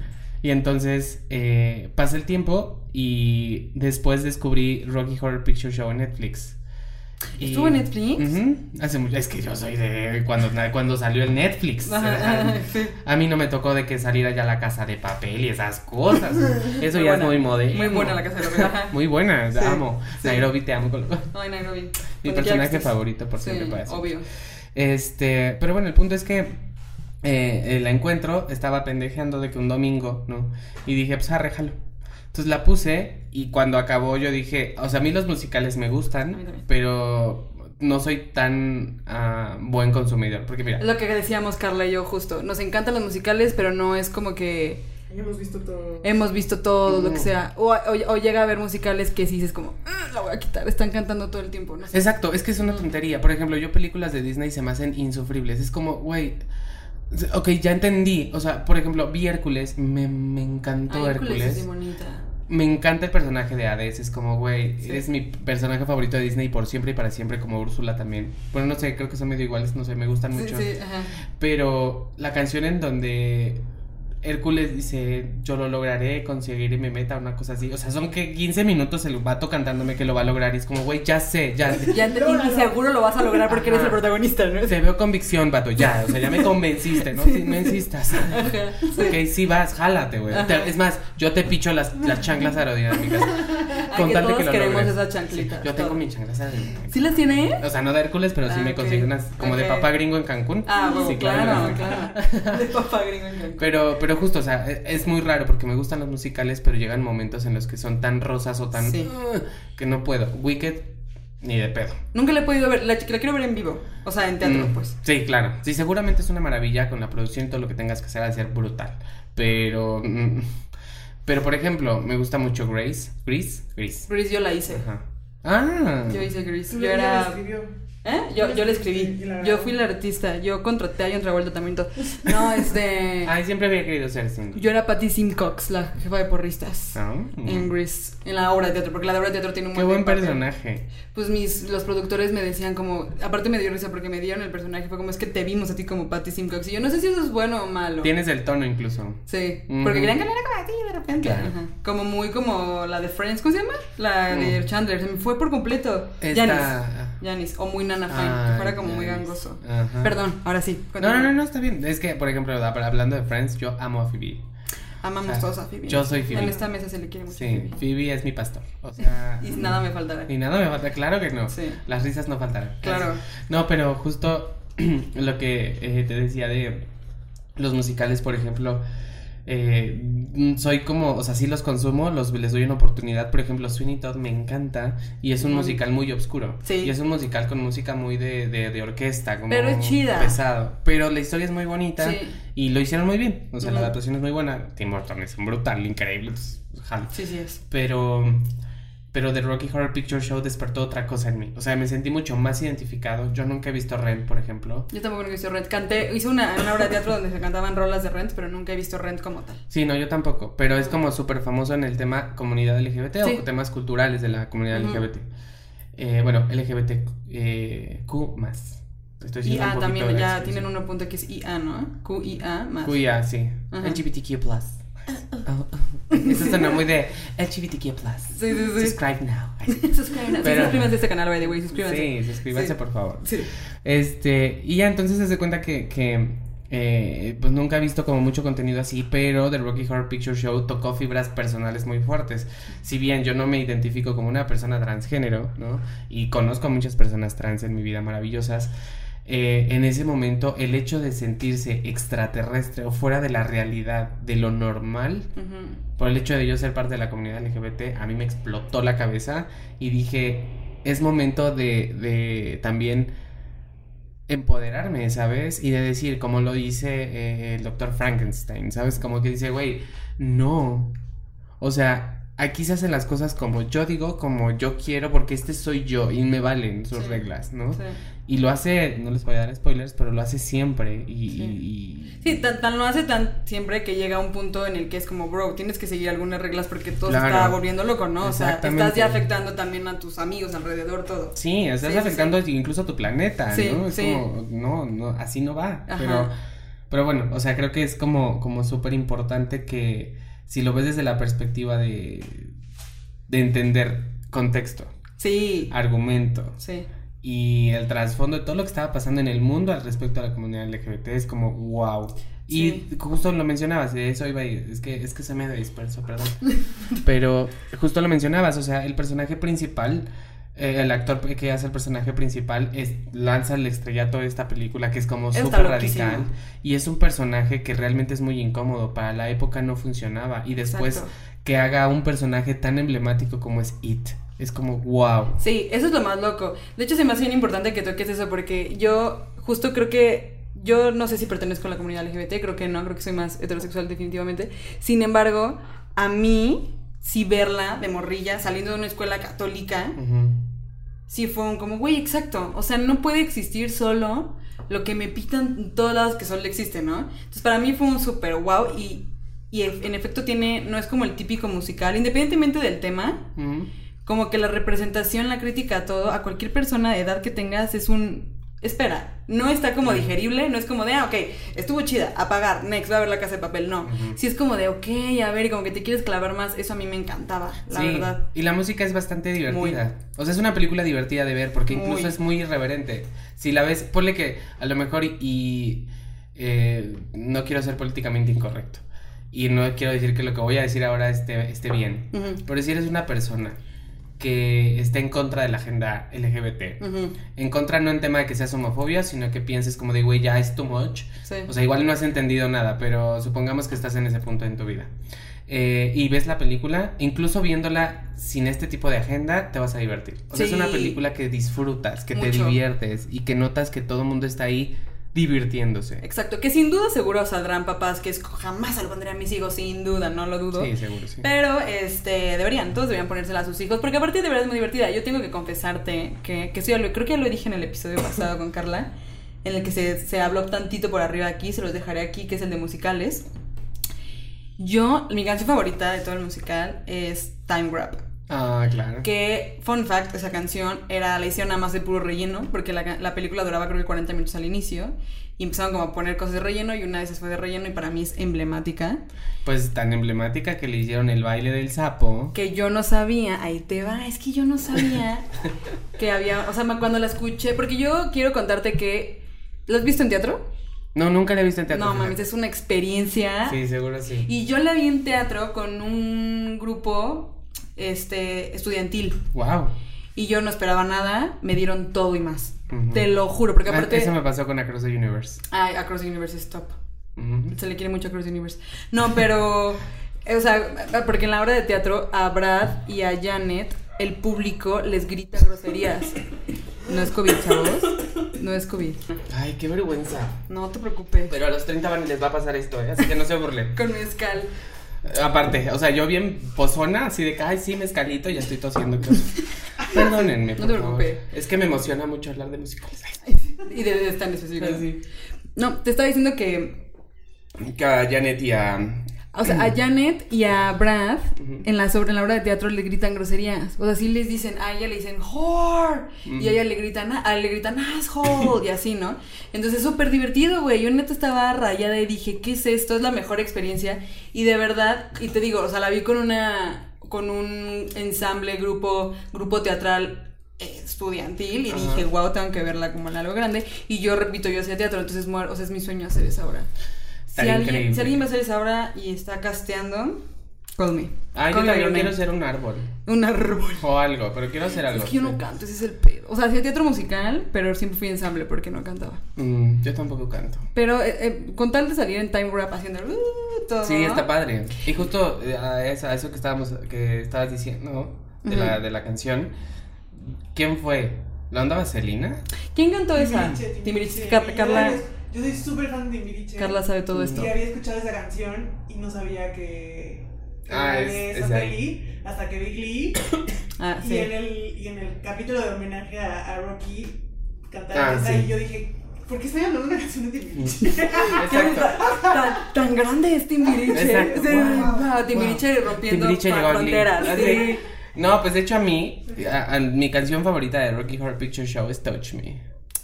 Speaker 2: Y entonces eh, pasé el tiempo y después descubrí Rocky Horror Picture Show en Netflix.
Speaker 1: ¿Estuvo en Netflix?
Speaker 2: Hace mucho, es que yo soy de cuando, cuando salió el Netflix.
Speaker 1: Ajá, sí.
Speaker 2: A mí no me tocó de que saliera ya la casa de papel y esas cosas. Eso
Speaker 1: Muy
Speaker 2: ya
Speaker 1: buena.
Speaker 2: es muy moderno.
Speaker 1: Muy buena la casa de papel. Ajá.
Speaker 2: Muy buena,
Speaker 1: Sí,
Speaker 2: amo.
Speaker 1: sí.
Speaker 2: Nairobi, te amo. con-
Speaker 1: Ay, Nairobi.
Speaker 2: Mi
Speaker 1: Cuando
Speaker 2: personaje favorito por siempre siempre.
Speaker 1: obvio.
Speaker 2: Este, pero bueno, el punto es que eh, la encuentro, estaba pendejeando de que un domingo, ¿no? Y dije, pues arréjalo. Entonces la puse y cuando acabó yo dije, o sea, a mí los musicales me gustan, pero no soy tan ah, buen consumidor. Porque mira,
Speaker 1: Es lo que decíamos Carla y yo justo. Nos encantan los musicales, pero no es como que
Speaker 3: Hemos visto todo.
Speaker 1: hemos visto todo lo que sea. O, o- o llega a haber musicales que sí dices como, "Ah, la voy a quitar, están cantando todo el tiempo. No sé.
Speaker 2: Exacto, es que es una tontería. Por ejemplo, yo películas de Disney se me hacen insufribles. Es como, güey. Ok, ya entendí. O sea, por ejemplo, vi Hércules. Me, me encantó
Speaker 1: Ay, Hércules
Speaker 2: Hércules.
Speaker 1: es muy bonita.
Speaker 2: Me encanta el personaje de Hades. Es como, güey,
Speaker 1: Sí.
Speaker 2: eres mi personaje favorito de Disney por siempre y para siempre, como Úrsula también. Bueno, no sé, creo que son medio iguales, no sé, me gustan
Speaker 1: Sí,
Speaker 2: mucho.
Speaker 1: sí, ajá.
Speaker 2: Pero la canción en donde Hércules dice, yo lo lograré, conseguiré mi meta, una cosa así. O sea, son que 15 minutos el vato cantándome que lo va a lograr. Y es como, güey, ya sé, ya.
Speaker 1: Ya ent- y- seguro lo vas a lograr porque eres el protagonista, ¿no?
Speaker 2: Te veo convicción, vato, ya. O sea, ya me convenciste, ¿no? Sí, no insistas.
Speaker 1: Ajá, sí.
Speaker 2: Ok, sí vas, jálate, güey. Es más, yo te picho las, las chanclas aerodinámicas. Con
Speaker 1: que
Speaker 2: tal de
Speaker 1: todos
Speaker 2: que lo
Speaker 1: queremos
Speaker 2: logres.
Speaker 1: esas chanclitas.
Speaker 2: Sí, yo tengo
Speaker 1: todo.
Speaker 2: mis chanclas aerodinámicas.
Speaker 1: ¿Sí las tiene?
Speaker 2: O sea, no de Hércules, pero sí
Speaker 1: Ah,
Speaker 2: me
Speaker 1: ok.
Speaker 2: conseguí unas como de papá gringo en Cancún.
Speaker 1: Ah, bueno,
Speaker 2: Sí,
Speaker 1: claro, claro. De papá gringo en Cancún.
Speaker 2: Pero, pero justo, o sea, e- es muy raro porque me gustan los musicales, pero llegan momentos en los que son tan rosas o tan
Speaker 1: Sí.
Speaker 2: Que no puedo. Wicked, ni de pedo.
Speaker 1: Nunca la he podido ver, la, la quiero ver en vivo. O sea, en teatro,
Speaker 2: Mm,
Speaker 1: pues.
Speaker 2: Sí, claro. Sí, seguramente es una maravilla con la producción y todo lo que tengas que hacer al ser brutal. Pero, mm, pero por ejemplo, me gusta mucho Grace. Grace, Grace.
Speaker 1: Grease yo la hice.
Speaker 2: Ajá. Ah.
Speaker 1: Yo hice Grease.
Speaker 3: Tú
Speaker 1: Yo era. ¿Eh? Yo, yo le escribí. Yo fui la artista. Yo contraté a John Travolta también. todo. No, este.
Speaker 2: Ay, siempre había querido ser Cindy.
Speaker 1: Yo era Patty Simcox, la jefa de porristas.
Speaker 2: Ah.
Speaker 1: En Grease, en la obra de teatro, porque la obra de teatro tiene un
Speaker 2: Qué
Speaker 1: buen
Speaker 2: personaje.
Speaker 1: Pues mis, los productores me decían como, aparte me dio risa porque me dieron el personaje, fue como es que te vimos a ti como Patty Simcox. Y yo no sé si eso es bueno o malo.
Speaker 2: Tienes el tono incluso.
Speaker 1: Sí,
Speaker 2: Ujú.
Speaker 1: porque querían que era como así de repente.
Speaker 2: Claro.
Speaker 1: Ajá. Como muy como la de Friends, ¿cómo se llama? La de
Speaker 2: Mm.
Speaker 1: Chandler, se me fue por completo.
Speaker 2: Esta-
Speaker 1: Janis. Janis, o muy Nana Fine,
Speaker 2: Ah,
Speaker 1: que fuera como muy gangoso.
Speaker 2: Ajá.
Speaker 1: Perdón, ahora sí.
Speaker 2: No,
Speaker 1: continúa.
Speaker 2: no, no, no, está bien. Es que, por ejemplo, hab- hablando de Friends, yo amo a Phoebe.
Speaker 1: Amamos
Speaker 2: O sea,
Speaker 1: todos a Phoebe.
Speaker 2: yo soy Phoebe.
Speaker 1: En esta mesa se le quiere mucho
Speaker 2: Sí,
Speaker 1: Phoebe.
Speaker 2: Phoebe es mi pastor. O sea.
Speaker 1: Y nada me faltará.
Speaker 2: Y nada me falta, claro que no.
Speaker 1: Sí.
Speaker 2: Las risas no faltarán.
Speaker 1: Claro.
Speaker 2: No, pero justo lo que eh, te decía de los musicales, por ejemplo, eh, mm, soy como, o sea, sí los consumo, los, les doy una oportunidad. Por ejemplo, Sweeney Todd me encanta y es un musical muy oscuro.
Speaker 1: Sí.
Speaker 2: Y es un musical con música muy de, de, de orquesta, como
Speaker 1: Pero es chida.
Speaker 2: pesado. Pero la historia es muy bonita
Speaker 1: Sí.
Speaker 2: y lo hicieron muy bien. O sea, la adaptación es muy buena. Tim Burton es un brutal, increíble. jalo.
Speaker 1: Sí, sí es.
Speaker 2: Pero, pero The Rocky Horror Picture Show despertó otra cosa en mí. O sea, me sentí mucho más identificado. Yo nunca he visto Rent, por ejemplo.
Speaker 1: Yo tampoco he visto Rent. Canté, hice una, una obra de teatro donde se cantaban rolas de Rent, pero nunca he visto Rent como tal.
Speaker 2: Sí, no, yo tampoco. Pero es como súper famoso en el tema comunidad LGBT
Speaker 1: Sí.
Speaker 2: o temas culturales de la comunidad. LGBT. Eh, bueno, LGBT eh, más. Estoy
Speaker 1: IA
Speaker 2: un
Speaker 1: también, ya tienen uno punto que es IA, ¿no? QIA más.
Speaker 2: QIA, sí.
Speaker 1: Ajá.
Speaker 2: LGBTQ plus. Eso suena muy de LGBTQ plus.
Speaker 1: Sí, sí, sí.
Speaker 2: Subscribe now.
Speaker 1: Suscríbanse.
Speaker 2: Pero-
Speaker 1: suscríbanse a este canal, by the way, suscríbanse.
Speaker 2: Sí, suscríbanse
Speaker 1: Sí.
Speaker 2: por favor.
Speaker 1: Sí.
Speaker 2: Este, y ya entonces se da cuenta que, que eh, pues nunca he visto como mucho contenido así, pero The Rocky Horror Picture Show tocó fibras personales muy fuertes. Si bien yo no me identifico como una persona transgénero, ¿no? Y conozco a muchas personas trans en mi vida maravillosas. Eh, en ese momento el hecho de sentirse extraterrestre o fuera de la realidad, de lo normal, por el hecho de yo ser parte de la comunidad LGBT, a mí me explotó la cabeza y dije, es momento de, de también empoderarme, ¿sabes? Y de decir, como lo dice eh, el doctor Frankenstein, ¿sabes? Como que dice, güey, no. O sea, aquí se hacen las cosas como yo digo, como yo quiero, porque este soy yo y me valen sus
Speaker 1: Sí.
Speaker 2: reglas, ¿no?
Speaker 1: Sí.
Speaker 2: Y lo hace, no les voy a dar spoilers, pero lo hace siempre. Y,
Speaker 1: Sí.
Speaker 2: y-
Speaker 1: Sí, tan, tan lo hace tan siempre que llega un punto en el que es como, bro, tienes que seguir algunas reglas porque todo se está volviendo loco, ¿no? O sea, te estás ya afectando también a tus amigos alrededor, todo.
Speaker 2: Sí, estás
Speaker 1: Sí, sí,
Speaker 2: afectando incluso a tu planeta,
Speaker 1: Sí,
Speaker 2: ¿no? Es
Speaker 1: sí.
Speaker 2: como, no, no, así no va.
Speaker 1: Ajá.
Speaker 2: Pero, pero bueno, o sea, creo que es como, como súper importante que si lo ves desde la perspectiva de, de entender contexto,
Speaker 1: Sí,
Speaker 2: argumento
Speaker 1: sí.
Speaker 2: Y el trasfondo de todo lo que estaba pasando en el mundo al respecto a la comunidad LGBT es como wow. Y justo lo mencionabas, de eso iba a ir, es que, es que se me disperso, perdón. Pero justo lo mencionabas, o sea, el personaje principal, eh, el actor que hace el personaje principal, es, lanza el estrellato de esta película que es como súper radical. Y es un personaje que realmente es muy incómodo, para la época no funcionaba. Y después
Speaker 1: Exacto.
Speaker 2: que haga un personaje tan emblemático como es It, es como wow.
Speaker 1: Sí, eso es lo más loco. De hecho, se me hace bien importante que toques eso porque yo justo creo que yo no sé si pertenezco a la comunidad LGBT, creo que no, creo que soy más heterosexual definitivamente. Sin embargo, a mí, si verla de morrilla saliendo de una escuela católica,
Speaker 2: Ujú.
Speaker 1: sí fue un como, güey, exacto. O sea, no puede existir solo lo que me pitan en todos lados que solo existe, ¿no? Entonces, para mí fue un súper wow y, y en efecto tiene, no es como el típico musical, independientemente del tema. Como que la representación, la crítica, todo, a cualquier persona de edad que tengas es un... Espera, no está como digerible, no es como de, ah, ok, estuvo chida, apagar, next, va a ver la casa de papel, no. Sí es como de, ok, a ver, y como que te quieres clavar más, eso a mí me encantaba, la
Speaker 2: Sí,
Speaker 1: verdad.
Speaker 2: Y la música es bastante divertida. O sea, es una película divertida de ver porque incluso
Speaker 1: Muy.
Speaker 2: es muy irreverente. Si la ves, ponle que a lo mejor y, eh, no quiero ser políticamente incorrecto. Y no quiero decir que lo que voy a decir ahora esté, esté bien.
Speaker 1: Ujú,
Speaker 2: Pero si eres una persona que esté en contra de la agenda LGBT,
Speaker 1: ujú,
Speaker 2: en contra no en tema de que seas homofobia, sino que pienses como de, güey, ya es too much.
Speaker 1: sí.
Speaker 2: O sea, igual no has entendido nada, pero supongamos que estás en ese punto en tu vida. Eh, y ves la película, incluso viéndola sin este tipo de agenda, te vas a divertir. O sea, es una película que disfrutas, que te diviertes y que notas que todo el mundo está ahí divirtiéndose.
Speaker 1: Exacto, que sin duda seguro saldrán papás que es, jamás se lo pondré a mis hijos, sin duda, no lo dudo.
Speaker 2: Sí, seguro, sí.
Speaker 1: Pero, este, deberían, todos deberían ponérsela a sus hijos, porque aparte de verdad es muy divertida. Yo tengo que confesarte que, que lo- creo que ya lo dije en el episodio pasado con Carla, en el que se, se habló tantito por arriba aquí, se los dejaré aquí, que es el de musicales. Yo, mi canción favorita de todo el musical es Time Grab.
Speaker 2: Ah, claro.
Speaker 1: Que, fun fact, esa canción era, la hicieron nada más de puro relleno, porque la, la película duraba creo que 40 minutos al inicio, y empezaron como a poner cosas de relleno, y una de esas fue de relleno, y para mí es emblemática.
Speaker 2: Pues tan emblemática que le hicieron el baile del sapo.
Speaker 1: que yo no sabía, ahí te va, es que yo no sabía que había, o sea, cuando la escuché, porque yo quiero contarte que, ¿la has visto en teatro?
Speaker 2: No, nunca la he visto en teatro.
Speaker 1: no, mames, es una experiencia.
Speaker 2: Sí, seguro sí.
Speaker 1: Y yo la vi en teatro con un grupo, este, estudiantil,
Speaker 2: Wow.
Speaker 1: y yo no esperaba nada, me dieron todo y más. Te lo juro, porque
Speaker 2: Ah,
Speaker 1: aparte...
Speaker 2: Eso me pasó con Across the Universe.
Speaker 1: Ay, Across the Universe es top. Se le quiere mucho a Cross Universe. No, pero. O sea, porque en la obra de teatro a Brad y a Janet, el público les grita groserías. No es COVID, chavos. No es COVID.
Speaker 2: Ay, qué vergüenza.
Speaker 1: No te preocupes.
Speaker 2: Pero a los 30 van- les va a pasar esto, ¿eh? Así que no se burlen.
Speaker 1: Con mezcal.
Speaker 2: Aparte, o sea, yo bien pozona, así de que, ay, sí, mezcalito, ya estoy tosiendo. Perdónenme,
Speaker 1: No
Speaker 2: por
Speaker 1: te
Speaker 2: favor.
Speaker 1: preocupes.
Speaker 2: Es que me emociona mucho hablar de musicales.
Speaker 1: Y de, de esta en específico.
Speaker 2: sí.
Speaker 1: No, te estaba diciendo que.
Speaker 2: Que a Janet y a...
Speaker 1: O sea, a Janet y a Brad en la sobre en la obra de teatro le gritan groserías. O sea, sí les dicen, a ella le dicen whore y a ella le gritan, a, le gritan asshole y así, ¿no? Entonces es súper divertido, güey. Yo neta estaba rayada y dije, ¿qué es esto? Es la mejor experiencia. Y de verdad, y te digo, o sea, la vi con una con un ensamble, grupo, grupo teatral estudiantil y
Speaker 2: Ajá.
Speaker 1: dije, wow, tengo que verla como en algo grande. Y yo repito, yo hacía teatro, entonces o sea, es mi sueño hacer esa obra. Si alguien, si alguien va a hacer esa obra y está casteando, call me.
Speaker 2: Ay, yo
Speaker 1: Call
Speaker 2: también
Speaker 1: your
Speaker 2: quiero ser un árbol.
Speaker 1: Un árbol.
Speaker 2: O algo, pero quiero hacer algo.
Speaker 1: Es que yo no canto, ese es el pedo. O sea, hacía teatro musical, pero siempre fui ensamble porque no cantaba.
Speaker 2: Mm, yo tampoco canto.
Speaker 1: Pero eh, eh, con tal de salir en time rap haciendo uh, todo.
Speaker 2: Sí, está padre. Y justo eh, a eso, a eso que estábamos, que estabas diciendo, de, la, de la canción, ¿quién fue ¿La onda vaselina?
Speaker 1: ¿Quién cantó esa?
Speaker 3: Timbiriche,
Speaker 1: Timbiriche.
Speaker 3: Timbiriche.
Speaker 1: Car-
Speaker 3: Yo
Speaker 1: Carla,
Speaker 3: Yo soy súper fan de Timbiriche.
Speaker 1: Carla sabe todo esto.
Speaker 3: Y había escuchado esa canción y no sabía que. que
Speaker 2: Ah, es-
Speaker 3: de
Speaker 2: es ahí.
Speaker 3: hasta que vi Glee.
Speaker 1: Ah,
Speaker 3: y,
Speaker 1: sí.
Speaker 3: en el, y en el capítulo de homenaje a, a Rocky cantaron
Speaker 2: Ah,
Speaker 3: esa
Speaker 2: sí.
Speaker 3: y yo dije, ¿por qué estoy hablando de una canción de Timbiriche?
Speaker 2: Exacto.
Speaker 1: Tan, tan grande es Timbiriche.
Speaker 2: Exacto.
Speaker 1: Sí,
Speaker 2: Wow,
Speaker 1: wow, Timbiriche rompiendo
Speaker 2: Timbiriche
Speaker 1: fronteras.
Speaker 2: Así.
Speaker 1: Sí.
Speaker 2: No, pues de hecho a mí, a- a- mi canción favorita de Rocky Horror Picture Show es Touch Me.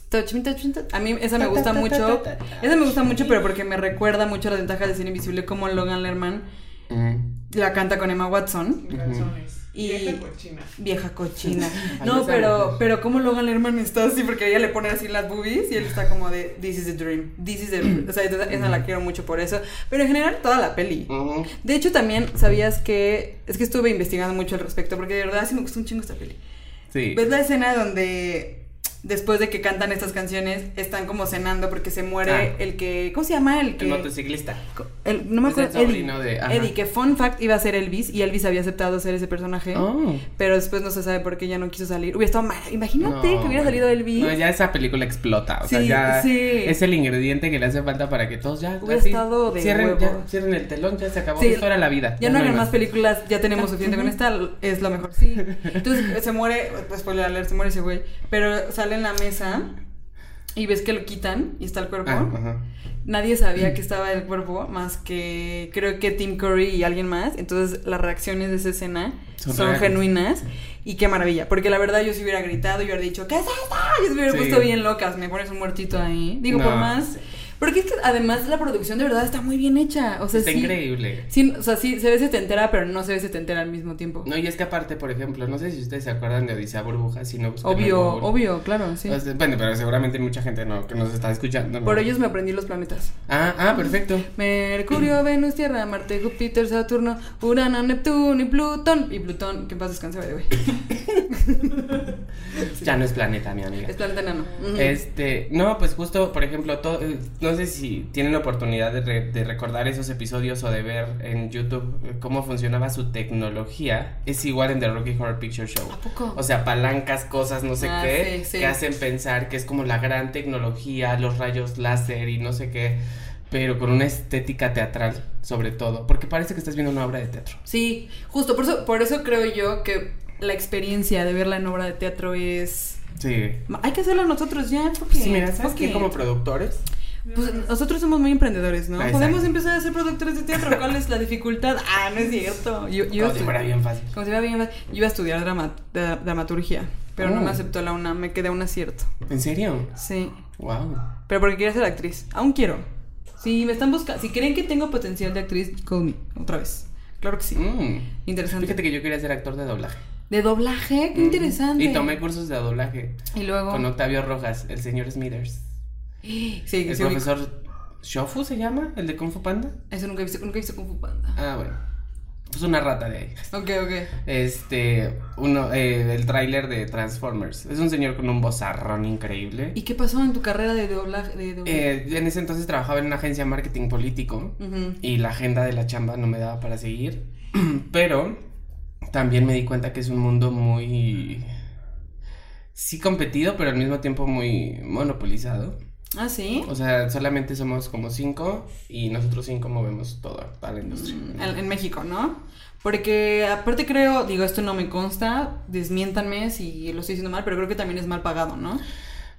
Speaker 1: Touch me, touch me, touch- A mí esa me
Speaker 2: Ta, ta,
Speaker 1: gusta
Speaker 2: ta, ta,
Speaker 1: mucho. Esa me gusta mucho, pero porque me recuerda mucho las ventajas de cine invisible como Logan Lerman
Speaker 2: Mm.
Speaker 1: la canta con Emma Watson. Y-
Speaker 3: Vieja cochina.
Speaker 1: Vieja cochina. No, pero, pero como Logan Lerman está así, porque ella le pone así las boobies y él está como de This is the dream. This is the O sea, esa esa la quiero mucho por eso. Pero en general, toda la peli. De hecho, también sabías que. Es que estuve investigando mucho al respecto, porque de verdad sí me gustó un chingo esta peli.
Speaker 2: Sí.
Speaker 1: ¿Ves la escena donde después de que cantan estas canciones están como cenando porque se muere
Speaker 2: Ah.
Speaker 1: el que. ¿Cómo se llama? El que.
Speaker 2: El motociclista.
Speaker 1: el- no me
Speaker 2: Es el
Speaker 1: acuerdo. Eddie.
Speaker 2: de- ajá.
Speaker 1: Eddie, que fun fact iba a ser Elvis y Elvis había aceptado ser ese personaje.
Speaker 2: Oh.
Speaker 1: Pero después no se sabe por qué ya no quiso salir. Hubiera estado mal. Imagínate
Speaker 2: No,
Speaker 1: que hubiera salido Elvis.
Speaker 2: No, ya esa película explota. O sea, ya
Speaker 1: sí.
Speaker 2: es el ingrediente que le hace falta para que todos ya.
Speaker 1: Hubiera
Speaker 2: así,
Speaker 1: estado de
Speaker 2: cierren, ya, cierren el telón, ya se acabó.
Speaker 1: Sí.
Speaker 2: Esto era la vida.
Speaker 1: Ya no hagan
Speaker 2: hay
Speaker 1: más películas, ya tenemos suficiente con esta, es lo mejor. Sí. Entonces se muere, pues spoiler alert, se muere ese güey. Pero sale en la mesa y ves que lo quitan y está el cuerpo.
Speaker 2: Ah, ajá.
Speaker 1: Nadie sabía que estaba el cuerpo más que creo que Tim Curry y alguien más. Entonces las reacciones de esa escena
Speaker 2: Son
Speaker 1: genuinas y qué maravilla. Porque la verdad yo si hubiera gritado, yo hubiera dicho, ¿qué es esto? Yo se hubiera
Speaker 2: Sí.
Speaker 1: puesto bien locas. Me pones un muertito ahí. Digo, por más. Porque es que además la producción de verdad está muy bien hecha. O sea,
Speaker 2: Está
Speaker 1: sí,
Speaker 2: increíble.
Speaker 1: Sí, o sea, sí, se ve setentera, pero no se ve setentera al mismo tiempo.
Speaker 2: No, y es que aparte, por ejemplo, no sé si ustedes se acuerdan de Odisea Burbuja, si no
Speaker 1: obvio, obvio, claro, sí.
Speaker 2: O sea, bueno, pero seguramente mucha gente no, que nos está escuchando. ¿no?
Speaker 1: Por ellos me aprendí los planetas.
Speaker 2: Ah, ah, perfecto.
Speaker 1: Mercurio, Venus, Tierra, Marte, Júpiter, Saturno, Urano, Neptuno y Plutón. Y Plutón, que en paz descanse, way.
Speaker 2: Ya no es planeta, mi amiga.
Speaker 1: Es planeta enano. Ujú.
Speaker 2: Este, no, pues justo, por ejemplo, to- eh, no sé si tienen la oportunidad de, re- de recordar esos episodios o de ver en YouTube eh, cómo funcionaba su tecnología. Es igual en The Rocky Horror Picture Show.
Speaker 1: ¿A poco?
Speaker 2: O sea, palancas, cosas, no sé
Speaker 1: Ah,
Speaker 2: qué,
Speaker 1: sí, sí.
Speaker 2: que hacen pensar que es como la gran tecnología, los rayos láser y no sé qué, pero con una estética teatral, sobre todo, porque parece que estás viendo una obra de teatro.
Speaker 1: Sí, justo, por eso, por eso creo yo que la experiencia de verla en obra de teatro es...
Speaker 2: Sí.
Speaker 1: Hay que hacerlo nosotros ya, porque...
Speaker 2: Sí, mira, ¿sabes
Speaker 1: porque-
Speaker 2: qué? Como productores.
Speaker 1: Pues nosotros somos muy emprendedores, ¿no?
Speaker 2: Exacto.
Speaker 1: Podemos empezar a ser productores de teatro. ¿Cuál es la dificultad? Ah, no es cierto. Yo, yo
Speaker 2: Como si fuera bien fácil.
Speaker 1: Como si fuera bien fácil. Yo iba a estudiar drama- dra- dramaturgia, pero no
Speaker 2: Oh.
Speaker 1: me aceptó la UNAM, me quedé a un acierto.
Speaker 2: ¿En serio?
Speaker 1: Sí.
Speaker 2: Wow.
Speaker 1: Pero porque quería ser actriz. Aún quiero. Si me están buscando, si creen que tengo potencial de actriz, call me. Otra vez. Claro que sí.
Speaker 2: Mm.
Speaker 1: Interesante.
Speaker 2: Fíjate que yo quería ser actor de doblaje.
Speaker 1: De doblaje, qué
Speaker 2: Mm.
Speaker 1: interesante.
Speaker 2: Y tomé cursos de doblaje
Speaker 1: Y luego.
Speaker 2: con Octavio Rojas, el señor Smithers.
Speaker 1: Sí,
Speaker 2: El
Speaker 1: sí,
Speaker 2: profesor Shofu se llama, el de Kung Fu Panda.
Speaker 1: Eso nunca he visto, nunca he visto Kung Fu Panda.
Speaker 2: Ah, bueno. Pues una rata de ahí.
Speaker 1: Ok, ok.
Speaker 2: Este, uno, eh, el tráiler de Transformers. Es un señor con un vozarrón increíble.
Speaker 1: ¿Y qué pasó en tu carrera de doblaje? De doblaje?
Speaker 2: Eh, en ese entonces trabajaba en una agencia de marketing político y la agenda de la chamba no me daba para seguir. Pero también me di cuenta que es un mundo muy... Sí competido, pero al mismo tiempo muy monopolizado.
Speaker 1: Ah, sí.
Speaker 2: O sea, solamente somos como cinco y nosotros cinco movemos toda, toda la industria.
Speaker 1: Mm, En, en México, ¿no? Porque aparte creo, digo, esto no me consta, desmiéntanme si lo estoy diciendo mal, pero creo que también es mal pagado, ¿no?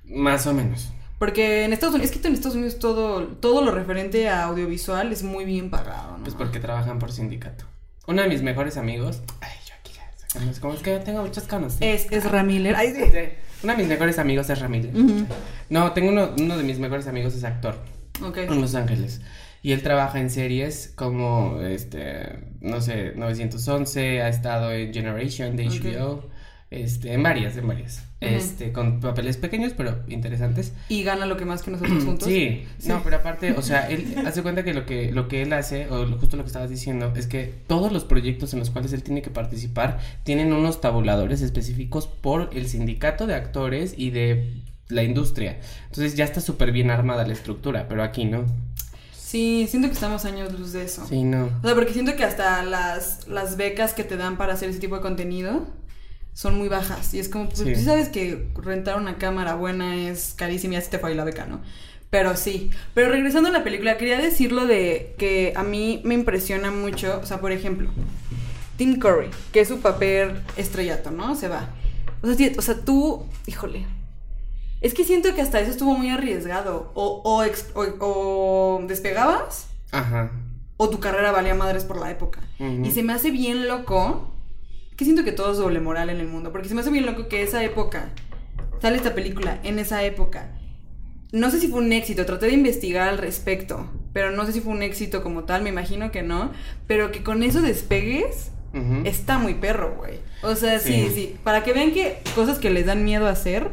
Speaker 2: Más o menos.
Speaker 1: Porque en Estados Unidos, es que en Estados Unidos todo, todo lo referente a audiovisual es muy bien pagado, ¿no?
Speaker 2: Pues porque trabajan por sindicato. Uno de mis mejores amigos. Ay, yo aquí ya sacamos. Como es que tengo muchos conocidos.
Speaker 1: Es, es Ramiller. Ay, sí.
Speaker 2: Sí. Uno de mis mejores amigos es Ramírez.
Speaker 1: Ujú.
Speaker 2: No, tengo uno, uno de mis mejores amigos es actor
Speaker 1: Ok.
Speaker 2: en Los Ángeles. Y él trabaja en series como, este, no sé, 911, ha estado en Generation de. HBO, este, en varias, en varias. Este, con papeles pequeños, pero interesantes.
Speaker 1: Y gana lo que más que nosotros juntos.
Speaker 2: Sí,
Speaker 1: Sí.
Speaker 2: no, pero aparte, o sea, él hace cuenta que lo que lo que él hace, o lo- justo lo que estabas diciendo, es que todos los proyectos en los cuales él tiene que participar tienen unos tabuladores específicos por el sindicato de actores y de la industria. Entonces ya está súper bien armada la estructura, pero aquí no.
Speaker 1: Sí, siento que estamos años luz de eso.
Speaker 2: Sí, no.
Speaker 1: O sea, porque siento que hasta las, las becas que te dan para hacer ese tipo de contenido son muy bajas. Y es como, pues
Speaker 2: Sí.
Speaker 1: tú sabes que rentar una cámara buena es carísima y así te fue ahí la beca, ¿no? Pero sí. Pero regresando a la película, quería decirlo de que a mí me impresiona mucho, o sea, por ejemplo, Tim Curry, que es su papel estrellato, ¿no? Se va. O sea, o sea, tú, híjole. Es que siento que hasta eso estuvo muy arriesgado. O, o, o- o despegabas
Speaker 2: Ajá.
Speaker 1: o tu carrera valía madres por la época. Y se me hace bien loco, que siento que todo es doble moral en el mundo, porque se me hace bien loco que esa época, sale esta película en esa época. No sé si fue un éxito, traté de investigar al respecto, pero no sé si fue un éxito como tal, me imagino que no, pero que con eso despegues está muy perro, güey. O sea, sí.
Speaker 2: Sí.
Speaker 1: sí, para que vean que cosas que les dan miedo a hacer,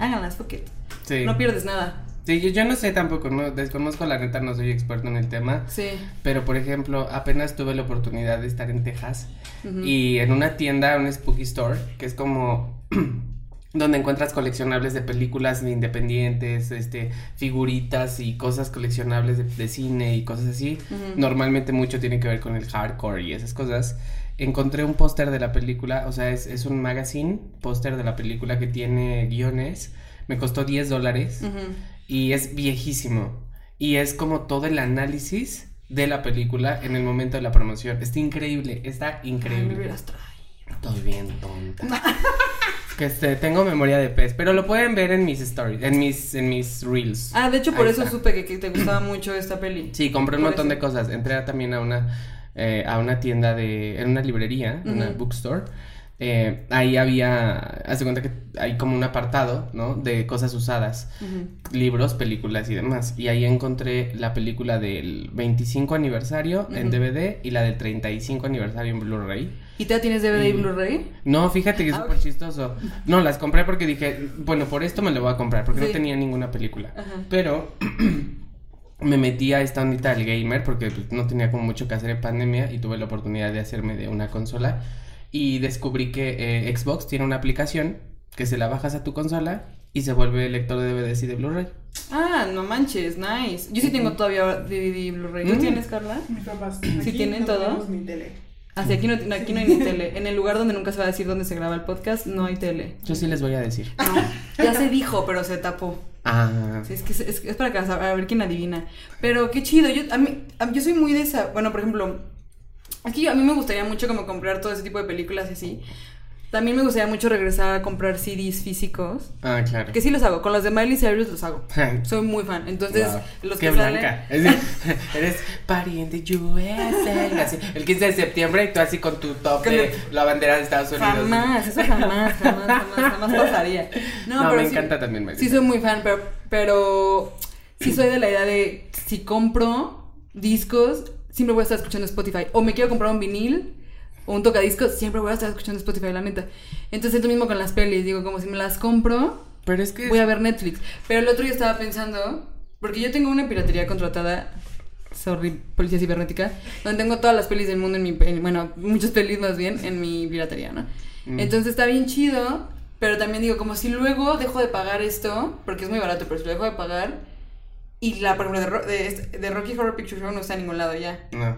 Speaker 1: háganlas, fuck it.
Speaker 2: Sí.
Speaker 1: No pierdes nada.
Speaker 2: Sí, yo, yo no sé tampoco, no desconozco la neta, no soy experto en el tema.
Speaker 1: Sí.
Speaker 2: Pero por ejemplo, apenas tuve la oportunidad de estar en Texas
Speaker 1: Ujú.
Speaker 2: y en una tienda, un spooky store, que es como donde encuentras coleccionables de películas independientes, este, figuritas y cosas coleccionables de, de cine y cosas así. Normalmente mucho tiene que ver con el hardcore y esas cosas. Encontré un póster de la película, o sea, es, es un magazine, póster de la película que tiene guiones. Me costó 10 dólares
Speaker 1: Ujú.
Speaker 2: y es viejísimo. Y es como todo el análisis de la película en el momento de la promoción. Está increíble, está
Speaker 1: Ay, me
Speaker 2: increíble.
Speaker 1: hubieras traído.
Speaker 2: Estoy bien tonta. que este, tengo memoria de pez, pero lo pueden ver en mis stories, en mis, en mis reels.
Speaker 1: Ah, de hecho por
Speaker 2: Ahí
Speaker 1: eso
Speaker 2: está.
Speaker 1: supe que, que te gustaba mucho esta peli.
Speaker 2: Sí, compré un montón
Speaker 1: eso.
Speaker 2: de cosas. Entré también a una, eh, a una tienda de, en una librería, una
Speaker 1: Ujú.
Speaker 2: bookstore. Eh, ahí había, haz de cuenta que hay como un apartado, ¿no? De cosas usadas, libros, películas y demás. Y ahí encontré la película del 25 aniversario en. DVD y la del 35 aniversario en Blu-ray.
Speaker 1: ¿Y te tienes DVD y
Speaker 2: Y-
Speaker 1: Blu-ray?
Speaker 2: No, fíjate que es
Speaker 1: Ah,
Speaker 2: súper chistoso. No, las compré porque dije, bueno, por esto me lo voy a comprar, porque no tenía ninguna película. Pero me metí a esta ondita del gamer porque pues, no tenía como mucho que hacer en pandemia y tuve la oportunidad de hacerme de una consola. Y descubrí que eh, Xbox tiene una aplicación que se la bajas a tu consola y se vuelve lector de DVDs y de Blu-ray.
Speaker 1: Ah, no manches, nice. Yo sí tengo todavía DVD y Blu-ray. ¿Tú
Speaker 2: Mm.
Speaker 1: tienes, Carla?
Speaker 3: Mis papás.
Speaker 1: ¿Sí
Speaker 3: aquí
Speaker 1: tienen
Speaker 3: no
Speaker 1: todo?
Speaker 3: tenemos ni tele.
Speaker 1: Así aquí no, aquí no hay ni tele. En el lugar donde nunca se va a decir dónde se graba el podcast, no hay tele.
Speaker 2: Yo sí les voy a decir.
Speaker 1: No, ya se dijo, pero se tapó.
Speaker 2: Ah,
Speaker 1: Sí, es que es, es- es para que a ver quién adivina. Pero qué chido. Yo, a mí, a- yo soy muy de esa. Bueno, por ejemplo, es que yo, a mí me gustaría mucho como comprar todo ese tipo de películas y así. También me gustaría mucho regresar a comprar CDs físicos.
Speaker 2: ah, claro.
Speaker 1: Que sí los hago. Con los de Miley Cyrus los hago. Soy muy fan. Entonces,
Speaker 2: Wow.
Speaker 1: los
Speaker 2: Qué
Speaker 1: que salen.
Speaker 2: blanca. Es decir, eres pariente USA. Así, el 15 de septiembre y tú así con tu top de la bandera de Estados Unidos.
Speaker 1: Jamás, eso jamás, jamás, jamás, jamás pasaría. No,
Speaker 2: No,
Speaker 1: pero
Speaker 2: me
Speaker 1: sí-
Speaker 2: encanta también Miley
Speaker 1: Sí, soy muy fan, pero, pero sí soy de la idea de si compro discos, siempre voy a estar escuchando Spotify. O me quiero comprar un vinil o un tocadiscos, siempre voy a estar escuchando Spotify, la neta. Entonces es lo mismo con las pelis, digo, como si me las compro,
Speaker 2: Pero es que.
Speaker 1: voy a ver Netflix. Pero el otro día estaba pensando, porque yo tengo una piratería contratada, sorry, policía cibernética, donde tengo todas las pelis del mundo en mi, en- bueno, muchas pelis más bien, en mi piratería, ¿no?
Speaker 2: Mm.
Speaker 1: Entonces está bien chido, pero también digo, como si luego dejo de pagar esto, porque es muy barato, pero si lo dejo de pagar, y la, por ejemplo, de, Ro- de, de Rocky Horror Picture Show no está en ningún lado ya.
Speaker 2: No.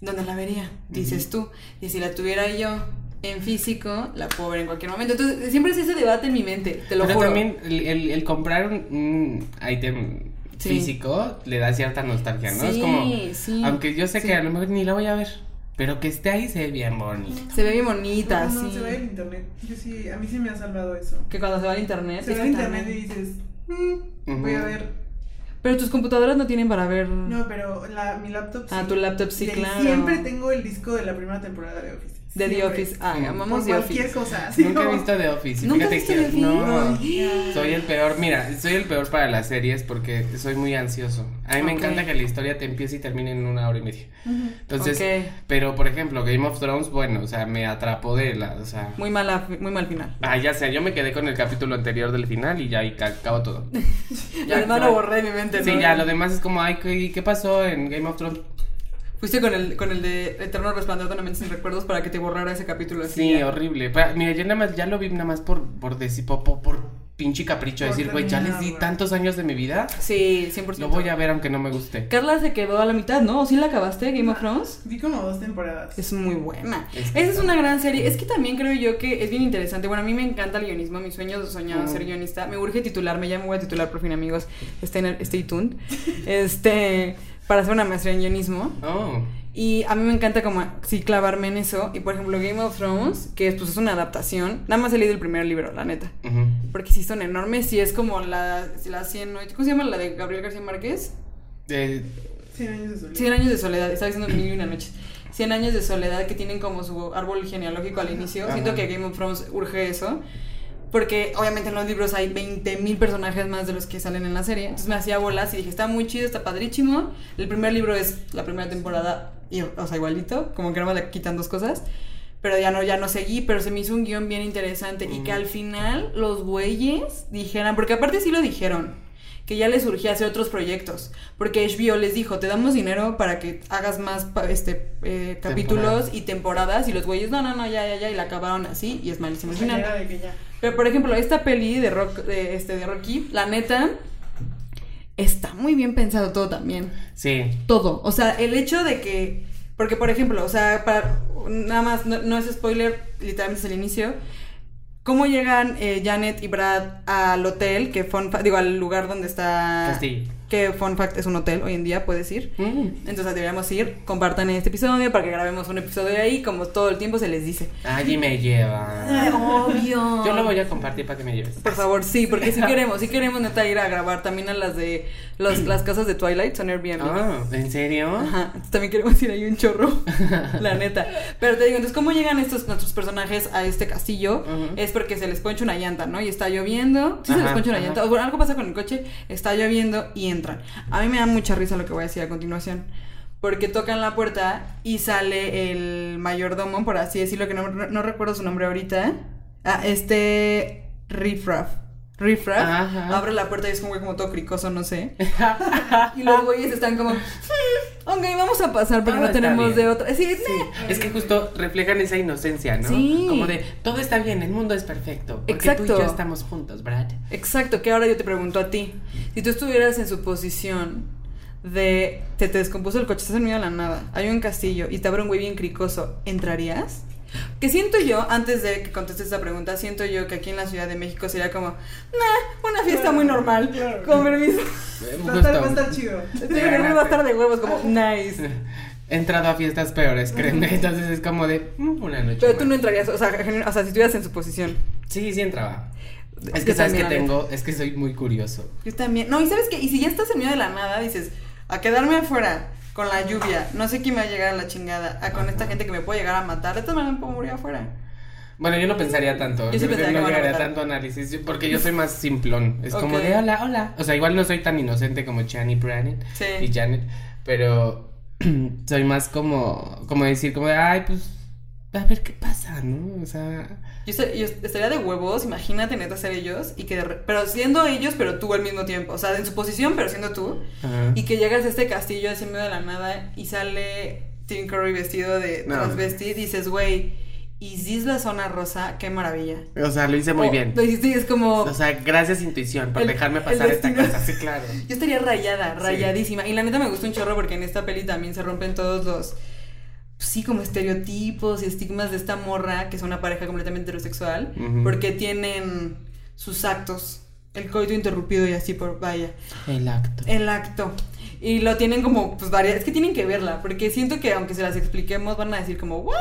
Speaker 1: ¿Dónde la vería? Dices tú. Y si la tuviera yo en físico, la puedo ver en cualquier momento. Entonces, siempre es ese debate en mi mente, te lo
Speaker 2: Pero
Speaker 1: juro.
Speaker 2: también el, el- el comprar un, ítem
Speaker 1: Sí.
Speaker 2: físico le da cierta nostalgia, ¿no? es
Speaker 1: Sí,
Speaker 2: como.
Speaker 1: sí,
Speaker 2: Aunque yo sé
Speaker 1: sí.
Speaker 2: que a lo mejor ni la voy a ver. Pero que esté ahí se ve bien bonito.
Speaker 1: Se ve bien bonita,
Speaker 3: No, no,
Speaker 1: sí.
Speaker 3: se va el internet. Yo sí, a mí sí me ha salvado eso.
Speaker 1: Que cuando se va al internet.
Speaker 3: Se
Speaker 1: es
Speaker 3: va el internet y dices, "Mm, voy a ver.
Speaker 1: Pero tus computadoras no tienen para ver.
Speaker 3: No, pero la, mi laptop sí.
Speaker 1: Ah, tu laptop sí, claro.
Speaker 3: Siempre tengo el disco de la primera temporada de Office.
Speaker 1: De The. Office. Ay,
Speaker 2: Mm.
Speaker 1: amamos
Speaker 3: Por
Speaker 1: The
Speaker 3: cualquier
Speaker 1: Office.
Speaker 3: cosa. así
Speaker 2: Nunca he visto The Office.
Speaker 1: ¿Nunca
Speaker 2: fíjate que-
Speaker 1: The?
Speaker 2: No. Soy el peor, mira, soy el peor para las series porque soy muy ansioso. A mí me
Speaker 1: Ok.
Speaker 2: encanta que la historia te empiece y termine en una hora y media. Entonces,
Speaker 1: Ok.
Speaker 2: pero por ejemplo, Game of Thrones, bueno, o sea, me atrapó de la, o sea,
Speaker 1: Muy mala, muy mal final.
Speaker 2: ah, ya sé, yo me quedé con el capítulo anterior del final y ya ahí ca- acabó todo.
Speaker 1: Ya,
Speaker 2: no.
Speaker 1: lo borré de mi mente.
Speaker 2: Sí,
Speaker 1: ¿no?
Speaker 2: ya, lo demás es como, ay, ¿qué, qué pasó en Game of Thrones?
Speaker 1: Fuiste con el, con el de Eterno Resplandor de una mente sin recuerdos para que te borrara ese capítulo así.
Speaker 2: Sí,
Speaker 1: ya.
Speaker 2: horrible. Mira, yo nada más, ya lo vi nada más por, por decir, por, por, por pinche capricho
Speaker 3: Por
Speaker 2: decir, güey, ya les di tantos años de mi vida.
Speaker 1: Sí, 100%.
Speaker 2: Lo voy a ver aunque no me guste.
Speaker 1: Carla se quedó a la mitad, ¿no? ¿O sí la acabaste, Game of Thrones?
Speaker 3: Vi como dos temporadas.
Speaker 1: Es muy buena.
Speaker 2: Es
Speaker 1: Esa es una gran serie. Es que también creo yo que es bien interesante. Bueno, a mí me encanta el guionismo. Mi sueño es soñado
Speaker 2: Mm.
Speaker 1: ser guionista. Me urge titularme. Ya me voy a titular por fin, amigos. Stay, stay tuned. Este, para hacer una maestría en guionismo.
Speaker 2: Oh.
Speaker 1: Y a mí me encanta como, sí, clavarme en eso. Y por ejemplo, Game of Thrones, que pues es una adaptación. Nada más he leído el primer libro, la neta. Porque sí son enormes. Sí es como la, la 100 noches. ¿Cómo se llama la de Gabriel García Márquez?
Speaker 2: Eh,
Speaker 3: 100 años de soledad.
Speaker 1: 100 años de soledad, estaba diciendo mil y una noches. 100 años de soledad que tienen como su árbol genealógico al inicio.
Speaker 2: Ajá.
Speaker 1: Siento que Game of Thrones urge eso. Porque obviamente en los libros hay 20.000 personajes más de los que salen en la serie. Entonces me hacía bolas y dije, está muy chido, está padrísimo. El primer libro es la primera temporada, y, o sea, igualito, como que no me le quitan dos cosas. Pero ya no, ya no seguí, pero se me hizo un guion bien interesante. Y que
Speaker 2: Mm.
Speaker 1: al final los güeyes dijeran, porque aparte sí lo dijeron, que ya les surgía hacer otros proyectos. Porque HBO les dijo, te damos dinero para que hagas más este, eh, capítulos
Speaker 2: Temporadas.
Speaker 1: y temporadas. Y los güeyes, no, no, no, ya, ya, ya. Y la acabaron así y es malísimo el final. Pero por ejemplo, esta peli de rock, de, este, de Rocky, la neta, está muy bien pensado todo también.
Speaker 2: sí.
Speaker 1: Todo. O sea, el hecho de que. Porque, por ejemplo, o sea, para, nada más, no, no es spoiler, literalmente es el inicio. ¿Cómo llegan eh, Janet y Brad al hotel? Que fa- digo, al lugar donde está.
Speaker 2: Castillo.
Speaker 1: Que fun fact es un hotel hoy en día, puedes ir.
Speaker 2: Mm.
Speaker 1: Entonces deberíamos ir, compartan este episodio para que grabemos un episodio ahí, como todo el tiempo se les dice.
Speaker 2: Allí me lleva.
Speaker 1: obvio.
Speaker 2: Yo lo voy a compartir para que me lleves.
Speaker 1: Por favor, sí, porque si queremos, si queremos neta ir a grabar también a las de los, las casas de Twilight, son Airbnb.
Speaker 2: Ah, ¿en serio?
Speaker 1: Ajá, también queremos ir ahí un chorro, la neta. Pero te digo, entonces, ¿cómo llegan estos nuestros personajes a este castillo? Es porque se les poncha una llanta, ¿no? Y está lloviendo. Sí, se les poncha una
Speaker 2: ajá.
Speaker 1: llanta. O bueno, algo pasa con el coche, está lloviendo y A mí me da mucha risa lo que voy a decir a continuación. Porque tocan la puerta y sale el mayordomo, por así decirlo, que no recuerdo su nombre ahorita. Ah, este. Riffraff. Riffraff.
Speaker 2: Ajá.
Speaker 1: Abre la puerta y es un güey como todo cricoso, no sé. Y los güeyes están como, "Hmm, ok, vamos a pasar porque
Speaker 2: Todo
Speaker 1: no tenemos
Speaker 2: bien.
Speaker 1: de otra. Sí,
Speaker 2: Sí, es que justo reflejan esa inocencia, ¿no?
Speaker 1: Sí.
Speaker 2: Como de, todo está bien, el mundo es perfecto. Porque tú y
Speaker 1: Exacto.
Speaker 2: yo estamos juntos, Brad.
Speaker 1: Exacto, que ahora yo te pregunto a ti. Si tú estuvieras en su posición de te, te descompuso el coche, estás en medio de la nada, hay un castillo y te abre un güey bien cricoso, ¿entrarías? Que siento yo, antes de que contestes esta pregunta, siento yo que aquí en la Ciudad de México sería como, nah, una fiesta muy normal,
Speaker 3: Claro.
Speaker 1: con permiso.
Speaker 2: Eh,
Speaker 3: Va a, estar, va a estar chido.
Speaker 1: Sí, va a estar de huevos, como, nice.
Speaker 2: He entrado a fiestas peores, créeme. Entonces es como de, "Mm, una noche.
Speaker 1: Pero tú
Speaker 2: más".
Speaker 1: no entrarías, o sea, o sea, si estuvieras en su posición.
Speaker 2: Sí, sí entraba. Es
Speaker 1: Yo
Speaker 2: que sabes que tengo, es que soy muy curioso.
Speaker 1: Yo también. No, y sabes qué, y si ya estás en medio de la nada, dices, a quedarme afuera con la lluvia, no sé quién me va a llegar a la chingada, a con esta gente que me puede llegar a matar, de todas maneras me puedo morir afuera.
Speaker 2: Bueno, yo no pensaría tanto.
Speaker 1: Yo sí
Speaker 2: no llegaría tanto análisis. Porque yo soy más simplón. Es como de hola, hola. O sea, igual no soy tan inocente como Chani Branett
Speaker 1: Sí.
Speaker 2: y Janet. Pero soy más como, como decir, como de, ay, pues, a ver qué pasa, ¿no? O sea.
Speaker 1: Yo, yo estaría de huevos, imagínate neta ser ellos, y que de re- pero siendo ellos, pero tú al mismo tiempo, o sea, en su posición, pero siendo tú,
Speaker 2: ajá.
Speaker 1: y que llegas a este castillo así en medio de la nada y sale Tim Curry vestido de
Speaker 2: No.
Speaker 1: transvesti, dices, güey, ¿is this la zona rosa? Qué maravilla.
Speaker 2: O sea, lo hice muy
Speaker 1: O-
Speaker 2: bien.
Speaker 1: Lo hiciste y es como...
Speaker 2: O sea, gracias intuición por
Speaker 1: El-
Speaker 2: dejarme pasar esta cosa. Sí, claro.
Speaker 1: Yo estaría rayada,
Speaker 2: Sí.
Speaker 1: rayadísima. Y la neta me gustó un chorro porque en esta peli también se rompen todos los. Pues sí, como estereotipos y estigmas de esta morra, que es una pareja completamente heterosexual, porque tienen sus actos, el coito interrumpido y así por vaya,
Speaker 2: El acto.
Speaker 1: el acto. Y lo tienen como, pues varias, es que tienen que verla, porque siento que aunque se las expliquemos van a decir como, ¿what?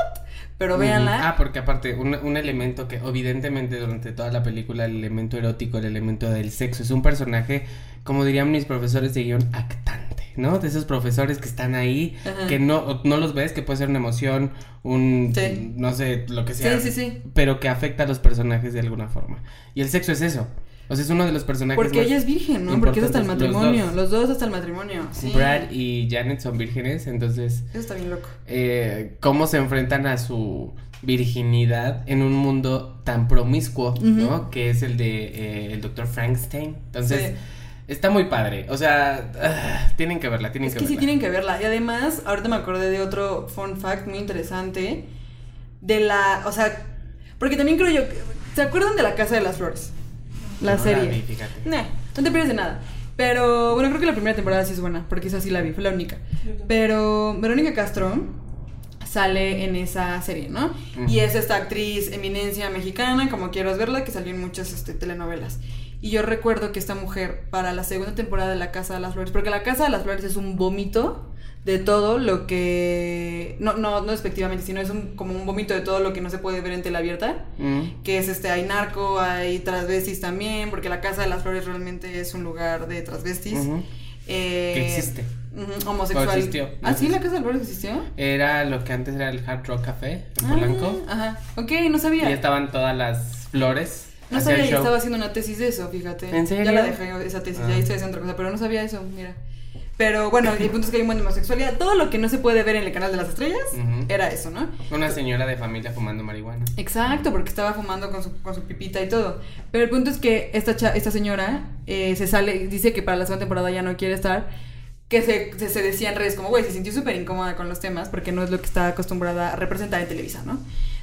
Speaker 1: Pero véanla.
Speaker 2: Ah, porque aparte, un, un elemento que evidentemente durante toda la película, el elemento erótico, el elemento del sexo, es un personaje, como dirían mis profesores de guion, actante, ¿no? De esos profesores que están ahí,
Speaker 1: Ajá.
Speaker 2: que no, no los ves, que puede ser una emoción, un,
Speaker 1: Sí.
Speaker 2: no sé, lo que sea.
Speaker 1: Sí, sí, sí.
Speaker 2: Pero que afecta a los personajes de alguna forma. Y el sexo es eso. O sea, es uno de los personajes
Speaker 1: Porque
Speaker 2: más
Speaker 1: ella es virgen, ¿no? Porque es hasta el
Speaker 2: importantes, los
Speaker 1: matrimonio.
Speaker 2: dos.
Speaker 1: Los dos, hasta el matrimonio. Sí.
Speaker 2: Brad y Janet son vírgenes, entonces
Speaker 1: Eso está bien loco.
Speaker 2: eh, cómo se enfrentan a su virginidad en un mundo tan promiscuo, ¿no? Que es el de eh, el doctor Frankenstein. Entonces,
Speaker 1: Sí.
Speaker 2: está muy padre. O sea, ah, tienen que verla, tienen
Speaker 1: Es
Speaker 2: que,
Speaker 1: que sí
Speaker 2: verla.
Speaker 1: tienen que verla. Y además, ahorita me acordé de otro fun fact muy interesante. De la. O sea. Porque también creo yo. que- ¿Se acuerdan de la Casa de las Flores? La
Speaker 2: No
Speaker 1: serie.
Speaker 2: vi, fíjate.
Speaker 1: Nah, no te pierdes de nada. Pero bueno, creo que la primera temporada sí es buena, porque esa sí la vi, fue la única. Pero Verónica Castro sale en esa serie, ¿no? Y es esta actriz eminencia mexicana, como quieras verla, que salió en muchas este, telenovelas. Y yo recuerdo que esta mujer, para la segunda temporada de La Casa de las Flores, porque La Casa de las Flores es un vómito de todo lo que... No, no, no despectivamente, sino es un, como un vómito de todo lo que no se puede ver en tela abierta
Speaker 2: Mm.
Speaker 1: que es este, hay narco, hay transvestis también, porque la Casa de las Flores realmente es un lugar de transvestis. Eh,
Speaker 2: Que existe.
Speaker 1: homosexual.
Speaker 2: O existió.
Speaker 1: ¿Ah, sí? ¿La Casa de las Flores existió?
Speaker 2: Era lo que antes era el Hard Rock Café en
Speaker 1: Ah,
Speaker 2: Polanco.
Speaker 1: ajá. Ok, no sabía.
Speaker 2: Y estaban todas las flores.
Speaker 1: No sabía
Speaker 2: show.
Speaker 1: estaba haciendo una tesis de eso, fíjate.
Speaker 2: ¿En serio?
Speaker 1: Ya la dejé esa tesis,
Speaker 2: Ah.
Speaker 1: ya estoy haciendo otra cosa, pero no sabía eso, mira. Pero bueno, el punto es que hay un buen de homosexualidad. Todo lo que no se puede ver en el canal de las estrellas
Speaker 2: Ujú.
Speaker 1: era eso, ¿no?
Speaker 2: Una señora de familia fumando marihuana.
Speaker 1: Exacto, porque estaba fumando con su, con su pipita y todo. Pero el punto es que esta, cha- esta señora eh, se sale, dice que para la segunda temporada ya no quiere estar. Que se, se, se decía en redes como, güey, se sintió súper incómoda con los temas porque no es lo que está acostumbrada a representar en Televisa, ¿no?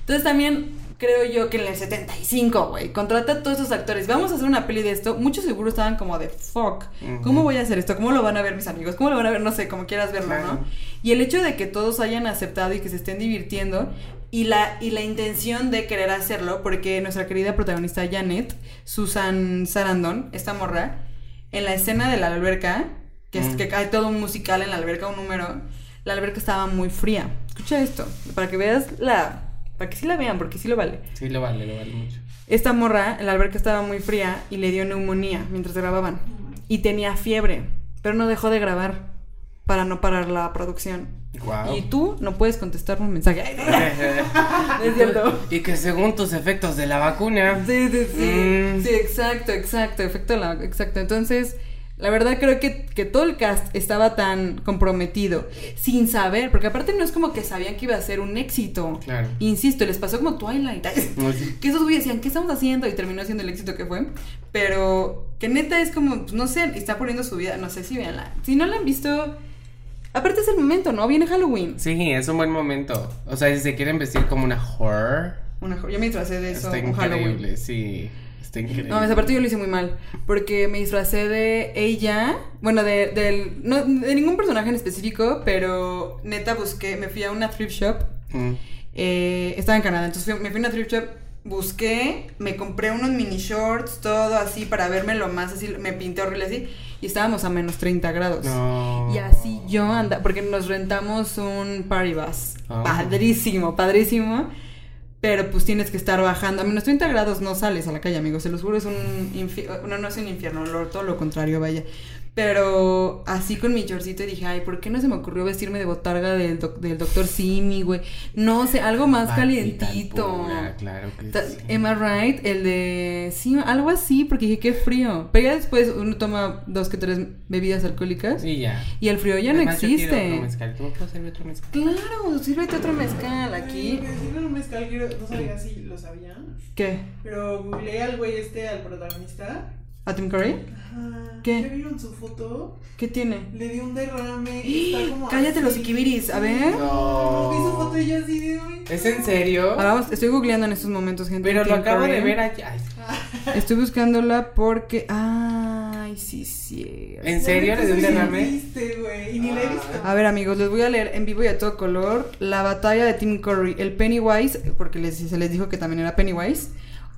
Speaker 1: Entonces también creo yo que en el 75, güey, contrata a todos esos actores. Vamos a hacer una peli de esto. Muchos seguro estaban como de, fuck, ¿cómo voy a hacer esto? ¿Cómo lo van a ver mis amigos? ¿Cómo lo van a ver? No sé, como quieras verlo,
Speaker 2: Claro.
Speaker 1: ¿no? Y el hecho de que todos hayan aceptado y que se estén divirtiendo y la, y la intención de querer hacerlo, porque nuestra querida protagonista Janet, Susan Sarandon, esta morra, en la escena de la alberca, que, es,
Speaker 2: Mm.
Speaker 1: que hay todo un musical en la alberca, un número, la alberca estaba muy fría. Escucha esto, para que veas la... Para que sí la vean, porque sí lo vale.
Speaker 2: Sí, lo vale, lo vale mucho.
Speaker 1: Esta morra, la alberca estaba muy fría y le dio neumonía mientras grababan. Y tenía fiebre, pero no dejó de grabar para no parar la producción.
Speaker 2: Guau.
Speaker 1: Y tú no puedes contestarme un mensaje. Ay, no es cierto.
Speaker 2: Y que según tus efectos de la vacuna.
Speaker 1: Sí, sí, sí.
Speaker 2: Mm.
Speaker 1: Sí, exacto, exacto. Efecto de la. Exacto. Entonces, la verdad creo que, que todo el cast estaba tan comprometido, sin saber, porque aparte no es como que sabían que iba a ser un éxito.
Speaker 2: Claro.
Speaker 1: Insisto, les pasó como Twilight. Que esos güeyes decían, ¿qué estamos haciendo? Y terminó siendo el éxito que fue. Pero que neta es como, pues, no sé, está poniendo su vida, no sé si veanla. Si no la han visto, aparte es el momento, ¿no? Viene Halloween.
Speaker 2: Sí, es un buen momento. O sea, si se quieren vestir como una horror,
Speaker 1: Una, jo- yo me disfracé de eso,
Speaker 2: está
Speaker 1: Halloween.
Speaker 2: increíble, sí. Está increíble.
Speaker 1: No, esa parte yo lo hice muy mal. Porque me disfracé de ella. Bueno, de, del. No, de ningún personaje en específico, pero neta busqué. Me fui a una thrift shop.
Speaker 2: Mm.
Speaker 1: eh, estaba en Canadá. Entonces fui- me fui a una thrift shop. Busqué, me compré unos mini shorts, todo así para verme lo más así. Me pinté horrible así. Y estábamos a menos 30 grados.
Speaker 2: No.
Speaker 1: Y así yo anda, porque nos rentamos un party bus.
Speaker 2: Ah.
Speaker 1: Padrísimo, padrísimo. Pero pues tienes que estar bajando. A menos 30 grados no sales a la calle, amigos. Se los juro, es un. No, no es un infierno, todo lo contrario, vaya. Pero así con mi shortcito dije, ay, ¿por qué no se me ocurrió vestirme de botarga del, doc- del doctor Simi, güey? No sé, algo más calientito.
Speaker 2: pura, claro que
Speaker 1: Ta-
Speaker 2: sí.
Speaker 1: Am I right? El de. Sí, algo así, porque dije, qué frío. Pero ya después uno toma dos que tres bebidas alcohólicas.
Speaker 2: Sí, ya.
Speaker 1: Y el frío ya no
Speaker 2: Además, yo
Speaker 1: existe.
Speaker 2: otro mezcal. ¿Tú me puedes servir otro mezcal?
Speaker 1: Claro, sírvete otro mezcal aquí.
Speaker 3: Me sirven un mezcal, quiero- no sabía si lo sabían.
Speaker 1: ¿Qué?
Speaker 3: Pero googleé al güey este, al protagonista.
Speaker 1: ¿A Tim Curry?
Speaker 3: Ajá.
Speaker 1: ¿Qué?
Speaker 3: ¿Ya vieron su foto?
Speaker 1: ¿Qué tiene?
Speaker 3: Le dio un derrame. Está como
Speaker 1: Cállate los
Speaker 3: así.
Speaker 1: ikibiris, a ver.
Speaker 3: No, vi su foto y ya así de hoy.
Speaker 2: ¿Es en serio?
Speaker 1: Ahora vamos, estoy googleando en estos momentos, gente.
Speaker 2: Pero lo acabo
Speaker 1: Curry.
Speaker 2: de ver allá. Ay,
Speaker 1: Estoy buscándola porque. Ay, sí, sí.
Speaker 2: ¿En serio le dio un
Speaker 3: Sí,
Speaker 2: derrame?
Speaker 3: viste, güey. Y ni la he visto.
Speaker 1: A ver, amigos, les voy a leer en vivo y a todo color la batalla de Tim Curry. El Pennywise, porque les, se les dijo que también era Pennywise.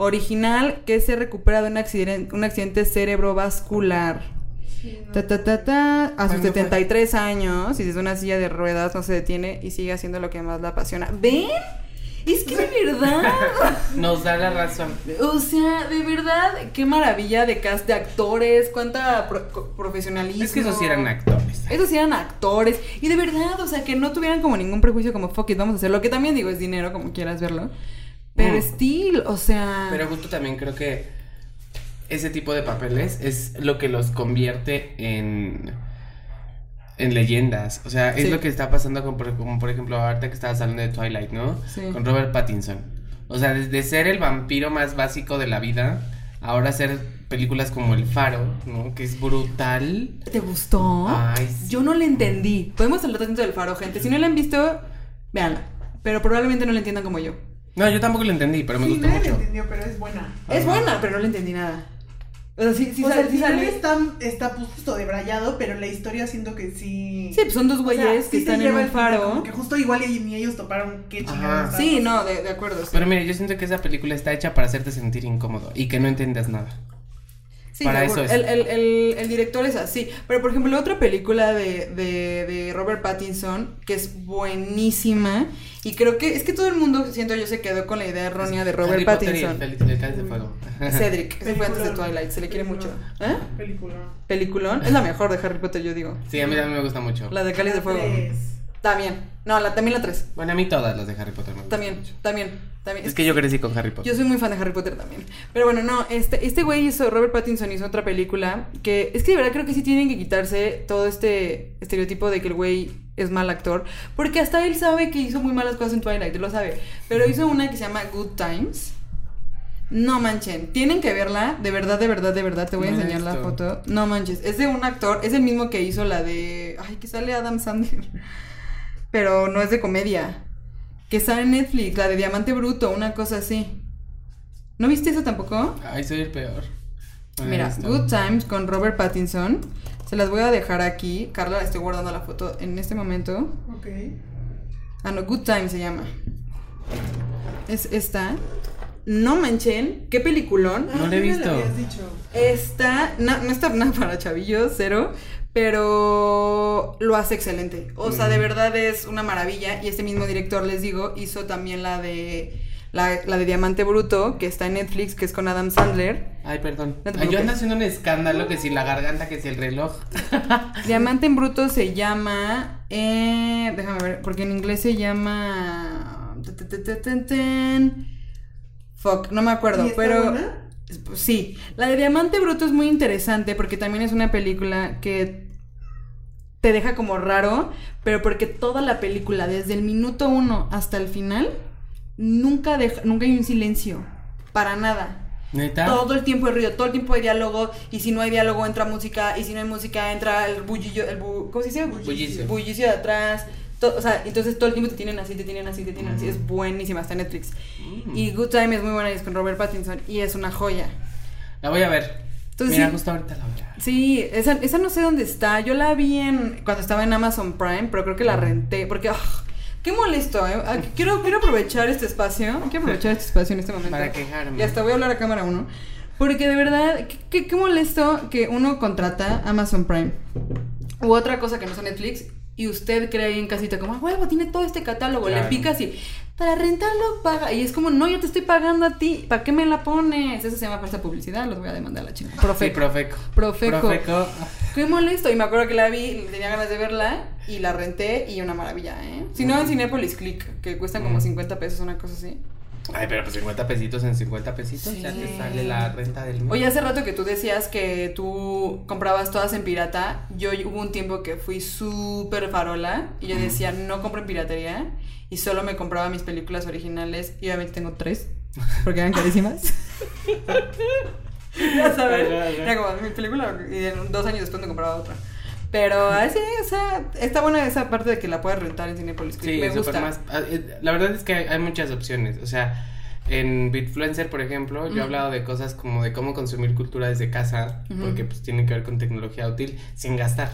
Speaker 1: Original que se recupera de un accidente, un accidente cerebrovascular. Ta, ta, ta, ta, a sus
Speaker 2: ¿Cuándo fue?
Speaker 1: 73 años y desde una silla de ruedas no se detiene y sigue haciendo lo que más la apasiona. ¿Ven? Es que de verdad.
Speaker 2: Nos da la razón.
Speaker 1: O sea, de verdad, qué maravilla de cast de actores, cuánta pro- profesionalismo.
Speaker 2: Es que esos sí eran actores.
Speaker 1: Esos sí eran actores. Y de verdad, o sea, que no tuvieran como ningún prejuicio como fuck it, vamos a hacer lo que también digo es dinero, como quieras verlo. Pero
Speaker 2: Mm.
Speaker 1: still, o sea.
Speaker 2: Pero justo también creo que ese tipo de papeles es lo que los convierte en en leyendas. O sea, es
Speaker 1: Sí.
Speaker 2: lo que está pasando con, por, como por ejemplo, ahorita que estabas hablando de Twilight, ¿no?
Speaker 1: Sí.
Speaker 2: Con Robert Pattinson. O sea, desde ser el vampiro más básico de la vida, ahora hacer películas como El Faro, ¿no? Que es brutal.
Speaker 1: ¿Te gustó?
Speaker 2: Ay, sí.
Speaker 1: Yo no le entendí. Podemos hablar tanto del faro, gente. Si no la han visto, véanla. Pero probablemente no la entiendan como yo.
Speaker 2: No, yo tampoco lo entendí, pero me
Speaker 3: sí,
Speaker 2: gustó
Speaker 3: nadie la
Speaker 2: mucho.
Speaker 3: entendió, pero es buena.
Speaker 1: Es buena, pero no le entendí nada. O sea, sí, sí,
Speaker 3: o sea,
Speaker 1: sale-
Speaker 3: el
Speaker 1: sí sale-
Speaker 3: está, está justo debrayado, pero la historia siento que sí.
Speaker 1: Sí, pues son dos
Speaker 3: O sea,
Speaker 1: güeyes
Speaker 3: sí
Speaker 1: que están en un faro.
Speaker 3: que justo igual y ni ellos toparon qué chingados.
Speaker 1: Sí, no, de, de acuerdo. Sí.
Speaker 2: Pero mire, yo siento que esa película está hecha para hacerte sentir incómodo y que no entiendas nada.
Speaker 1: Sí,
Speaker 2: Para eso es.
Speaker 1: El, el, el, el director es así. Pero, por ejemplo, otra película de, de, de Robert Pattinson, que es buenísima, y creo que es que todo el mundo, siento yo, se quedó con la idea errónea de Robert
Speaker 2: Harry Potter y el
Speaker 1: Pattinson.
Speaker 2: Cáliz de Fuego.
Speaker 1: Cedric, ese fue antes de
Speaker 3: Peliculón.
Speaker 1: Twilight, se le quiere mucho.
Speaker 3: Peliculón.
Speaker 1: ¿Eh?
Speaker 3: Película.
Speaker 1: Peliculón, es la mejor de Harry Potter, yo digo.
Speaker 2: Sí, a mí también me gusta mucho.
Speaker 1: La de Cáliz de Fuego. También. No, la, también la 3.
Speaker 2: Bueno, a mí todas las de Harry Potter me
Speaker 1: También,
Speaker 2: mucho.
Speaker 1: también, también.
Speaker 2: Es que yo crecí con Harry Potter.
Speaker 1: Yo soy muy fan de Harry Potter también. Pero bueno, no, este, este güey hizo, Robert Pattinson hizo otra película que es que de verdad creo que sí tienen que quitarse todo este estereotipo de que el güey es mal actor. Porque hasta él sabe que hizo muy malas cosas en Twilight, lo sabe. Pero hizo una que se llama Good Times. No manchen, tienen que verla, de verdad, de verdad, de verdad, te voy a enseñar la foto. No manches, es de un actor, es el mismo que hizo la de... Ay, que sale Adam Sandler. Pero no es de comedia. Que sale en Netflix, la de Diamante Bruto, una cosa así. ¿No viste eso tampoco?
Speaker 2: Ay, soy el peor.
Speaker 1: Mira. Good Times con Robert Pattinson. Se las voy a dejar aquí. Carla, la estoy guardando la foto en este momento.
Speaker 3: Ok.
Speaker 1: Ah, no, Good Times se llama. Es esta. No manchen, qué peliculón.
Speaker 2: No la he
Speaker 3: Ah,
Speaker 2: visto.
Speaker 3: lo habías dicho.
Speaker 1: Está, no, no está nada para chavillos, cero, pero lo hace excelente. O sea, de verdad es una maravilla. Y este mismo director, les digo, hizo también la de la, la de Diamante Bruto, que está en Netflix, que es con Adam Sandler.
Speaker 2: Ay, perdón.
Speaker 1: No
Speaker 2: Ay, yo ando haciendo un escándalo que si la garganta, que si el reloj.
Speaker 1: Diamante en Bruto se llama. eh, déjame ver, porque en inglés se llama. Fuck, no me acuerdo,
Speaker 3: ¿Y
Speaker 1: pero.
Speaker 3: buena?
Speaker 1: Sí, la de Diamante Bruto es muy interesante porque también es una película que te deja como raro, pero porque toda la película, desde el minuto uno hasta el final, nunca, deja, nunca hay un silencio, para nada.
Speaker 2: ¿Neta?
Speaker 1: Todo el tiempo hay ruido, todo el tiempo hay diálogo, y si no hay diálogo entra música, y si no hay música entra el bullillo, el bu- ¿cómo se dice?
Speaker 2: Bullicio.
Speaker 1: Bullicio de atrás. To- o sea, entonces todo el tiempo te tienen así, te tienen así, te tienen así. Es buenísima, está en Netflix.
Speaker 2: Mm.
Speaker 1: Y Good Time es muy buena, y es con Robert Pattinson, y es una joya.
Speaker 2: La voy a ver.
Speaker 1: Entonces,
Speaker 2: Mira,
Speaker 1: sí.
Speaker 2: justo ahorita la voy a ver.
Speaker 1: Sí, esa, esa no sé dónde está. Yo la vi en cuando estaba en Amazon Prime, pero creo que la renté porque ah, qué molesto, ¿eh? Ah, Quiero, quiero aprovechar este espacio. Quiero aprovechar este espacio en este momento.
Speaker 2: Para quejarme.
Speaker 1: Y hasta voy a hablar a cámara uno. Porque de verdad, qué- qué molesto que uno contrata Amazon Prime u otra cosa que no sea Netflix y usted cree ahí en casita como, "Ah, huevo, tiene todo este catálogo,
Speaker 2: Claro.
Speaker 1: le picas y para rentarlo paga. Y es como, no, yo te estoy pagando a ti, ¿para qué me la pones? Eso se llama falsa publicidad, los voy a demandar a la chingada.
Speaker 2: Sí,
Speaker 1: Profeco.
Speaker 2: Profeco.
Speaker 1: Profeco.
Speaker 2: Profeco.
Speaker 1: Qué molesto. Y me acuerdo que la vi, tenía ganas de verla y la renté y una maravilla, ¿eh? Si no, en Cinepolis Click, que cuestan como
Speaker 2: Mm.
Speaker 1: 50 pesos, una cosa así.
Speaker 2: Ay, pero pues 50 pesitos en 50 pesitos ya te sale la renta del mes.
Speaker 1: Oye, hace rato que tú decías que tú comprabas todas en pirata. Yo hubo un tiempo que fui súper farola y yo decía, no compro en piratería. Y solo me compraba mis películas originales. Y obviamente tengo tres, porque eran carísimas. ya sabes. Era como mi película y en dos años después me compraba otra. Pero así, o sea, está buena esa parte de que la puedes rentar en Cinepolis.
Speaker 2: Sí,
Speaker 1: me gusta.
Speaker 2: más. ah, eh, La verdad es que hay, hay muchas opciones. O sea, en Bitfluencer, por ejemplo, yo he hablado de cosas como de cómo consumir cultura desde casa, porque pues tienen que ver con tecnología útil sin gastar.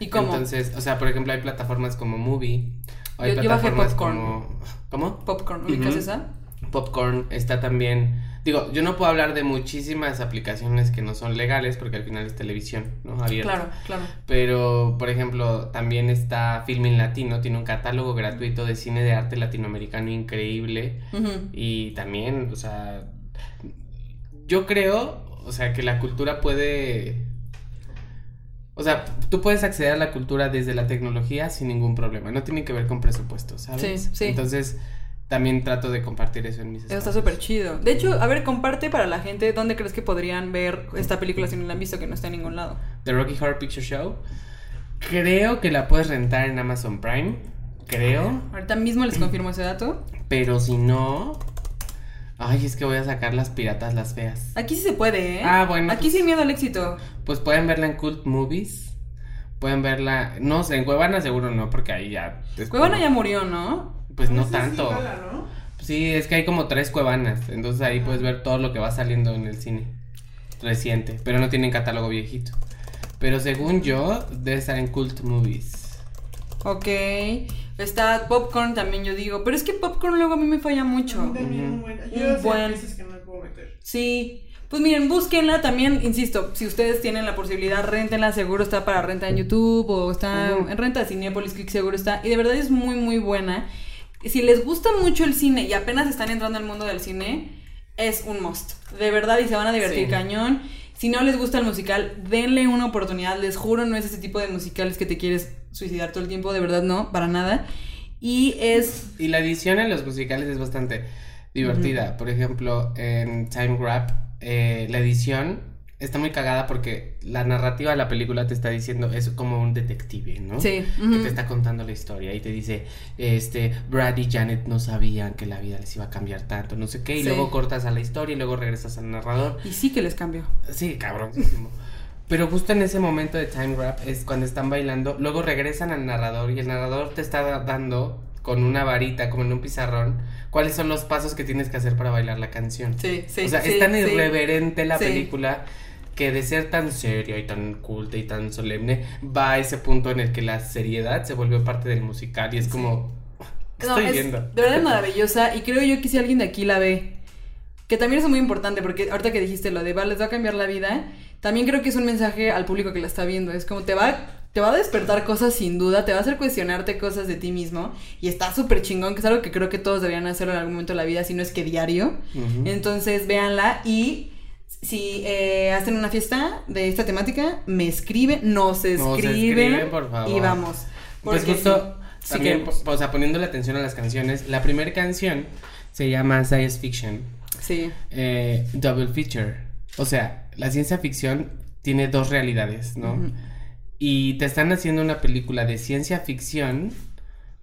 Speaker 1: ¿Y cómo?
Speaker 2: Entonces, o sea, por ejemplo, hay plataformas como Movie. o hay
Speaker 1: Yo- yo bajé
Speaker 2: plataformas
Speaker 1: Popcorn.
Speaker 2: como. ¿Cómo?
Speaker 1: Popcorn, ¿ubicas
Speaker 2: Ujú.
Speaker 1: esa?
Speaker 2: Popcorn está también. Digo, yo no puedo hablar de muchísimas aplicaciones que no son legales porque al final es televisión, ¿no? Abierta.
Speaker 1: Claro, claro.
Speaker 2: Pero, por ejemplo, también está Filmin Latino, tiene un catálogo gratuito de cine de arte latinoamericano increíble. Y también, o sea, yo creo, o sea, que la cultura puede... O sea, tú puedes acceder a la cultura desde la tecnología sin ningún problema, no tiene que ver con presupuesto, ¿sabes?
Speaker 1: Sí, sí.
Speaker 2: Entonces, también trato de compartir eso en mis
Speaker 1: está súper chido. De hecho, a ver, comparte para la gente dónde crees que podrían ver esta película si no la han visto que no está en ningún lado.
Speaker 2: The Rocky Horror Picture Show. Creo que la puedes rentar en Amazon Prime, creo.
Speaker 1: Ahorita mismo les confirmo ese dato.
Speaker 2: Pero si no. Ay, es que voy a sacar las piratas, las feas.
Speaker 1: Aquí sí se puede, ¿eh?
Speaker 2: Ah, bueno,
Speaker 1: Aquí
Speaker 2: pues-
Speaker 1: sin miedo al éxito.
Speaker 2: Pues pueden verla en Cult Movies. Pueden verla. No sé, en Cuevana seguro no, porque ahí ya.
Speaker 1: Cuevana
Speaker 2: como-
Speaker 1: ya murió, ¿no?
Speaker 2: Pues no
Speaker 3: sí
Speaker 2: tanto.
Speaker 3: jala, ¿no?
Speaker 2: Sí, es que hay como tres cuevanas. Entonces ahí puedes ver todo lo que va saliendo en el cine. reciente, pero no tienen catálogo viejito. Pero según yo, debe estar en Cult Movies.
Speaker 1: Ok. Está Popcorn también, yo digo. Pero es que Popcorn luego a mí me falla mucho.
Speaker 3: Yo
Speaker 1: Un
Speaker 3: sé
Speaker 1: buen.
Speaker 3: veces que no me puedo meter.
Speaker 1: Sí. Pues miren, búsquenla también, insisto, si ustedes tienen la posibilidad, rentenla, seguro está para renta en YouTube o está en renta de Cinepolis, Click seguro está. Y de verdad es muy, muy buena. Si les gusta mucho el cine y apenas están entrando al mundo del cine, es un must. De verdad, y se van a divertir
Speaker 2: Sí.
Speaker 1: cañón. Si no les gusta el musical, denle una oportunidad. Les juro, no es ese tipo de musicales que te quieres suicidar todo el tiempo, de verdad no, para nada. Y es
Speaker 2: Y la edición en los musicales es bastante divertida. Por ejemplo, en Time Grab, eh, la edición está muy cagada porque la narrativa de la película te está diciendo, es como un detective, ¿no?
Speaker 1: Sí,
Speaker 2: Que te está contando la historia y te dice, este, Brad y Janet no sabían que la vida les iba a cambiar tanto, no sé qué, y
Speaker 1: Sí.
Speaker 2: luego cortas a la historia y luego regresas al narrador.
Speaker 1: Y sí que les cambio.
Speaker 2: Sí, cabronísimo. Pero justo en ese momento de time wrap es cuando están bailando, luego regresan al narrador y el narrador te está da- dando con una varita, como en un pizarrón, cuáles son los pasos que tienes que hacer para bailar la canción.
Speaker 1: Sí, sí.
Speaker 2: o sea,
Speaker 1: sí,
Speaker 2: es tan
Speaker 1: sí.
Speaker 2: irreverente la película que de ser tan seria y tan culta y tan solemne, va a ese punto en el que la seriedad se vuelve parte del musical y es como... ¿qué
Speaker 1: No,
Speaker 2: estoy
Speaker 1: es
Speaker 2: viendo?
Speaker 1: De verdad es maravillosa y creo yo que si alguien de aquí la ve, que también es muy importante porque ahorita que dijiste lo de va, les va a cambiar la vida, también creo que es un mensaje al público que la está viendo. Es como te va, te va a despertar cosas sin duda, te va a hacer cuestionarte cosas de ti mismo y está súper chingón, que es algo que creo que todos deberían hacerlo en algún momento de la vida, si no es que diario. Entonces véanla y si eh, hacen una fiesta de esta temática, me escriben, nos
Speaker 2: Nos
Speaker 1: escriben,
Speaker 2: escriben, por favor.
Speaker 1: y vamos.
Speaker 2: Pues
Speaker 1: Porque
Speaker 2: justo,
Speaker 1: sí, sí
Speaker 2: también,
Speaker 1: queremos.
Speaker 2: o sea, poniéndole atención a las canciones, la primera canción se llama Science Fiction,
Speaker 1: Sí.
Speaker 2: eh, Double Feature. O sea, la ciencia ficción tiene dos realidades, ¿no? Y te están haciendo una película de ciencia ficción,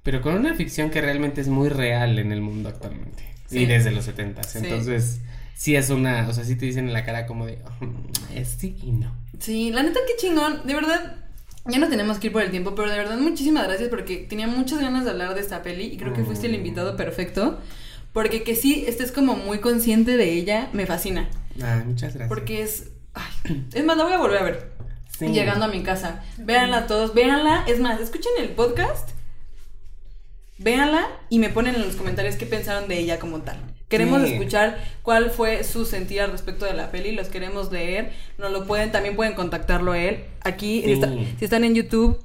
Speaker 2: pero con una ficción que realmente es muy real en el mundo actualmente.
Speaker 1: Sí.
Speaker 2: Y desde los 70
Speaker 1: Sí.
Speaker 2: Entonces, sí es una, o sea, sí te dicen en la cara como de, "Mm, es sí y no.
Speaker 1: Sí, la neta qué chingón, de verdad. Ya no tenemos que ir por el tiempo, pero de verdad muchísimas gracias porque tenía muchas ganas de hablar de esta peli y creo que fuiste el
Speaker 2: Mm.
Speaker 1: invitado perfecto. Porque que sí estés como muy consciente de ella, me fascina.
Speaker 2: Ah, muchas gracias.
Speaker 1: Porque es... Ay, es más, la voy a volver a ver.
Speaker 2: Sí.
Speaker 1: Llegando a mi casa. Véanla todos, véanla. Es más, escuchen el podcast. Véanla y me ponen en los comentarios qué pensaron de ella como tal. Queremos
Speaker 2: Sí.
Speaker 1: escuchar cuál fue su sentir al respecto de la peli, los queremos leer, nos lo pueden, también pueden contactarlo a él. Aquí, si,
Speaker 2: Sí.
Speaker 1: está- si están en YouTube,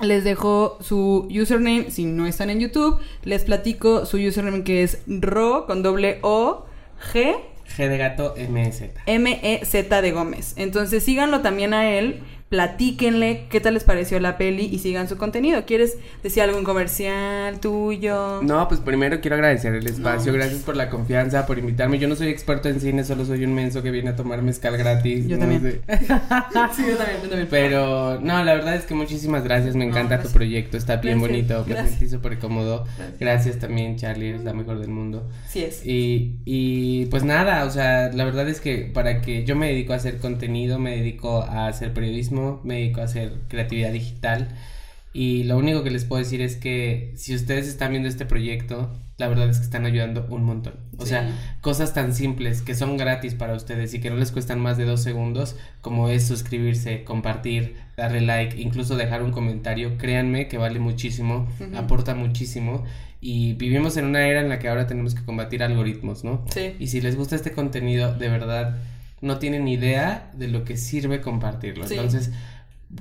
Speaker 1: les dejo su username, si no están en YouTube, les platico su username que es ro con doble O G
Speaker 2: G de gato MZ.
Speaker 1: M-E-Z de Gómez. Entonces síganlo también a él, platíquenle qué tal les pareció la peli y sigan su contenido. ¿Quieres decir algún comercial tuyo?
Speaker 2: No, pues primero quiero agradecer el espacio,
Speaker 1: No.
Speaker 2: gracias por la confianza, por invitarme. Yo no soy experto en cine, solo soy un menso que viene a tomar mezcal gratis.
Speaker 1: Yo
Speaker 2: no
Speaker 1: también.
Speaker 2: sé.
Speaker 1: Sí, yo también, yo también.
Speaker 2: Pero no, la verdad es que muchísimas gracias, me
Speaker 1: No,
Speaker 2: encanta
Speaker 1: gracias.
Speaker 2: tu proyecto, está bien
Speaker 1: Gracias,
Speaker 2: bonito, me
Speaker 1: gracias.
Speaker 2: sentí súper cómodo.
Speaker 1: Gracias.
Speaker 2: Gracias también, Charlie, eres la mejor del mundo.
Speaker 1: Sí es.
Speaker 2: Y, y pues nada, o sea, la verdad es que para que yo me dedico a hacer contenido, me dedico a hacer periodismo, me dedico a hacer creatividad digital. Y lo único que les puedo decir es que si ustedes están viendo este proyecto, la verdad es que están ayudando un montón. O
Speaker 1: Sí.
Speaker 2: sea, cosas tan simples que son gratis para ustedes y que no les cuestan más de dos segundos, como es suscribirse, compartir, darle like, incluso dejar un comentario, créanme que vale muchísimo,
Speaker 1: Ujú.
Speaker 2: aporta muchísimo. Y vivimos en una era en la que ahora tenemos que combatir algoritmos, ¿no?
Speaker 1: Sí.
Speaker 2: Y si les gusta este contenido, de verdad, no tienen idea de lo que sirve compartirlo.
Speaker 1: Sí.
Speaker 2: Entonces,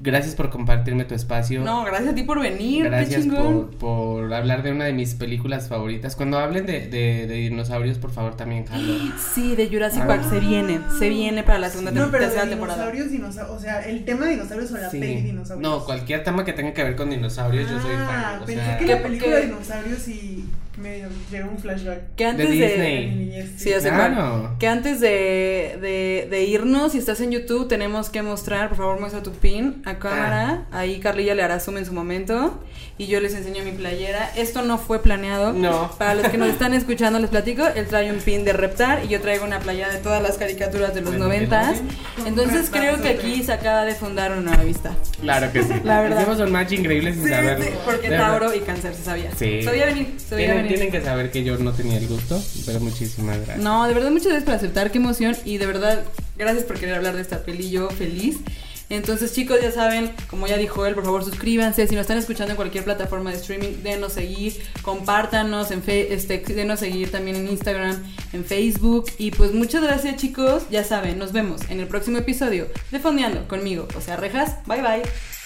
Speaker 2: gracias por compartirme tu espacio.
Speaker 1: No, gracias a ti por venir.
Speaker 2: Gracias
Speaker 1: qué
Speaker 2: por, por hablar de una de mis películas favoritas. Cuando hablen de, de, de dinosaurios, por favor, también jalo.
Speaker 1: Sí, de Jurassic
Speaker 2: Ah.
Speaker 1: Park se viene. Se viene para la segunda
Speaker 3: No,
Speaker 1: tem-
Speaker 3: pero
Speaker 1: tercera
Speaker 3: de
Speaker 1: temporada.
Speaker 3: dinosaurios, dinosaurios, o sea, el tema de dinosaurios o la
Speaker 2: Sí.
Speaker 3: peli dinosaurios.
Speaker 2: No, cualquier tema que tenga que ver con dinosaurios, yo soy
Speaker 3: Ah,
Speaker 2: fan. O
Speaker 3: pensé
Speaker 2: sea,
Speaker 3: que
Speaker 1: ¿Qué-
Speaker 3: la película de dinosaurios y me llegó un flashback.
Speaker 1: Que antes
Speaker 2: De
Speaker 1: de,
Speaker 3: niñez,
Speaker 1: Sí,
Speaker 2: Claro.
Speaker 1: Que antes de, de, de irnos, si estás en YouTube, tenemos que mostrar, por favor, muestra tu pin a cámara. Ahí Carlilla le hará zoom en su momento. Y yo les enseño mi playera. Esto no fue planeado.
Speaker 2: No.
Speaker 1: Para los que nos están escuchando, les platico. Él trae un pin de Reptar y yo traigo una playera de todas las caricaturas de los noventas. Entonces creo que aquí se acaba de fundar una nueva vista.
Speaker 2: Claro que sí.
Speaker 1: La verdad.
Speaker 2: Hicimos un match increíble sin
Speaker 1: Sí,
Speaker 2: saberlo.
Speaker 1: sí, porque. Tauro y Cáncer se sabía.
Speaker 2: Sí.
Speaker 1: Sabía venir, sabía
Speaker 2: Tienen,
Speaker 1: venir.
Speaker 2: Tienen que saber que yo no tenía el gusto, pero muchísimas gracias.
Speaker 1: No, de verdad, muchas gracias por aceptar, qué emoción. Y de verdad, gracias por querer hablar de esta peli, yo feliz. Entonces, chicos, ya saben, como ya dijo él, por favor suscríbanse. Si nos están escuchando en cualquier plataforma de streaming, denos seguir, compártanos, en este, denos seguir también en Instagram, en Facebook. Y pues muchas gracias, chicos. Ya saben, nos vemos en el próximo episodio de Fondeando conmigo, o sea, Rejas. Bye bye.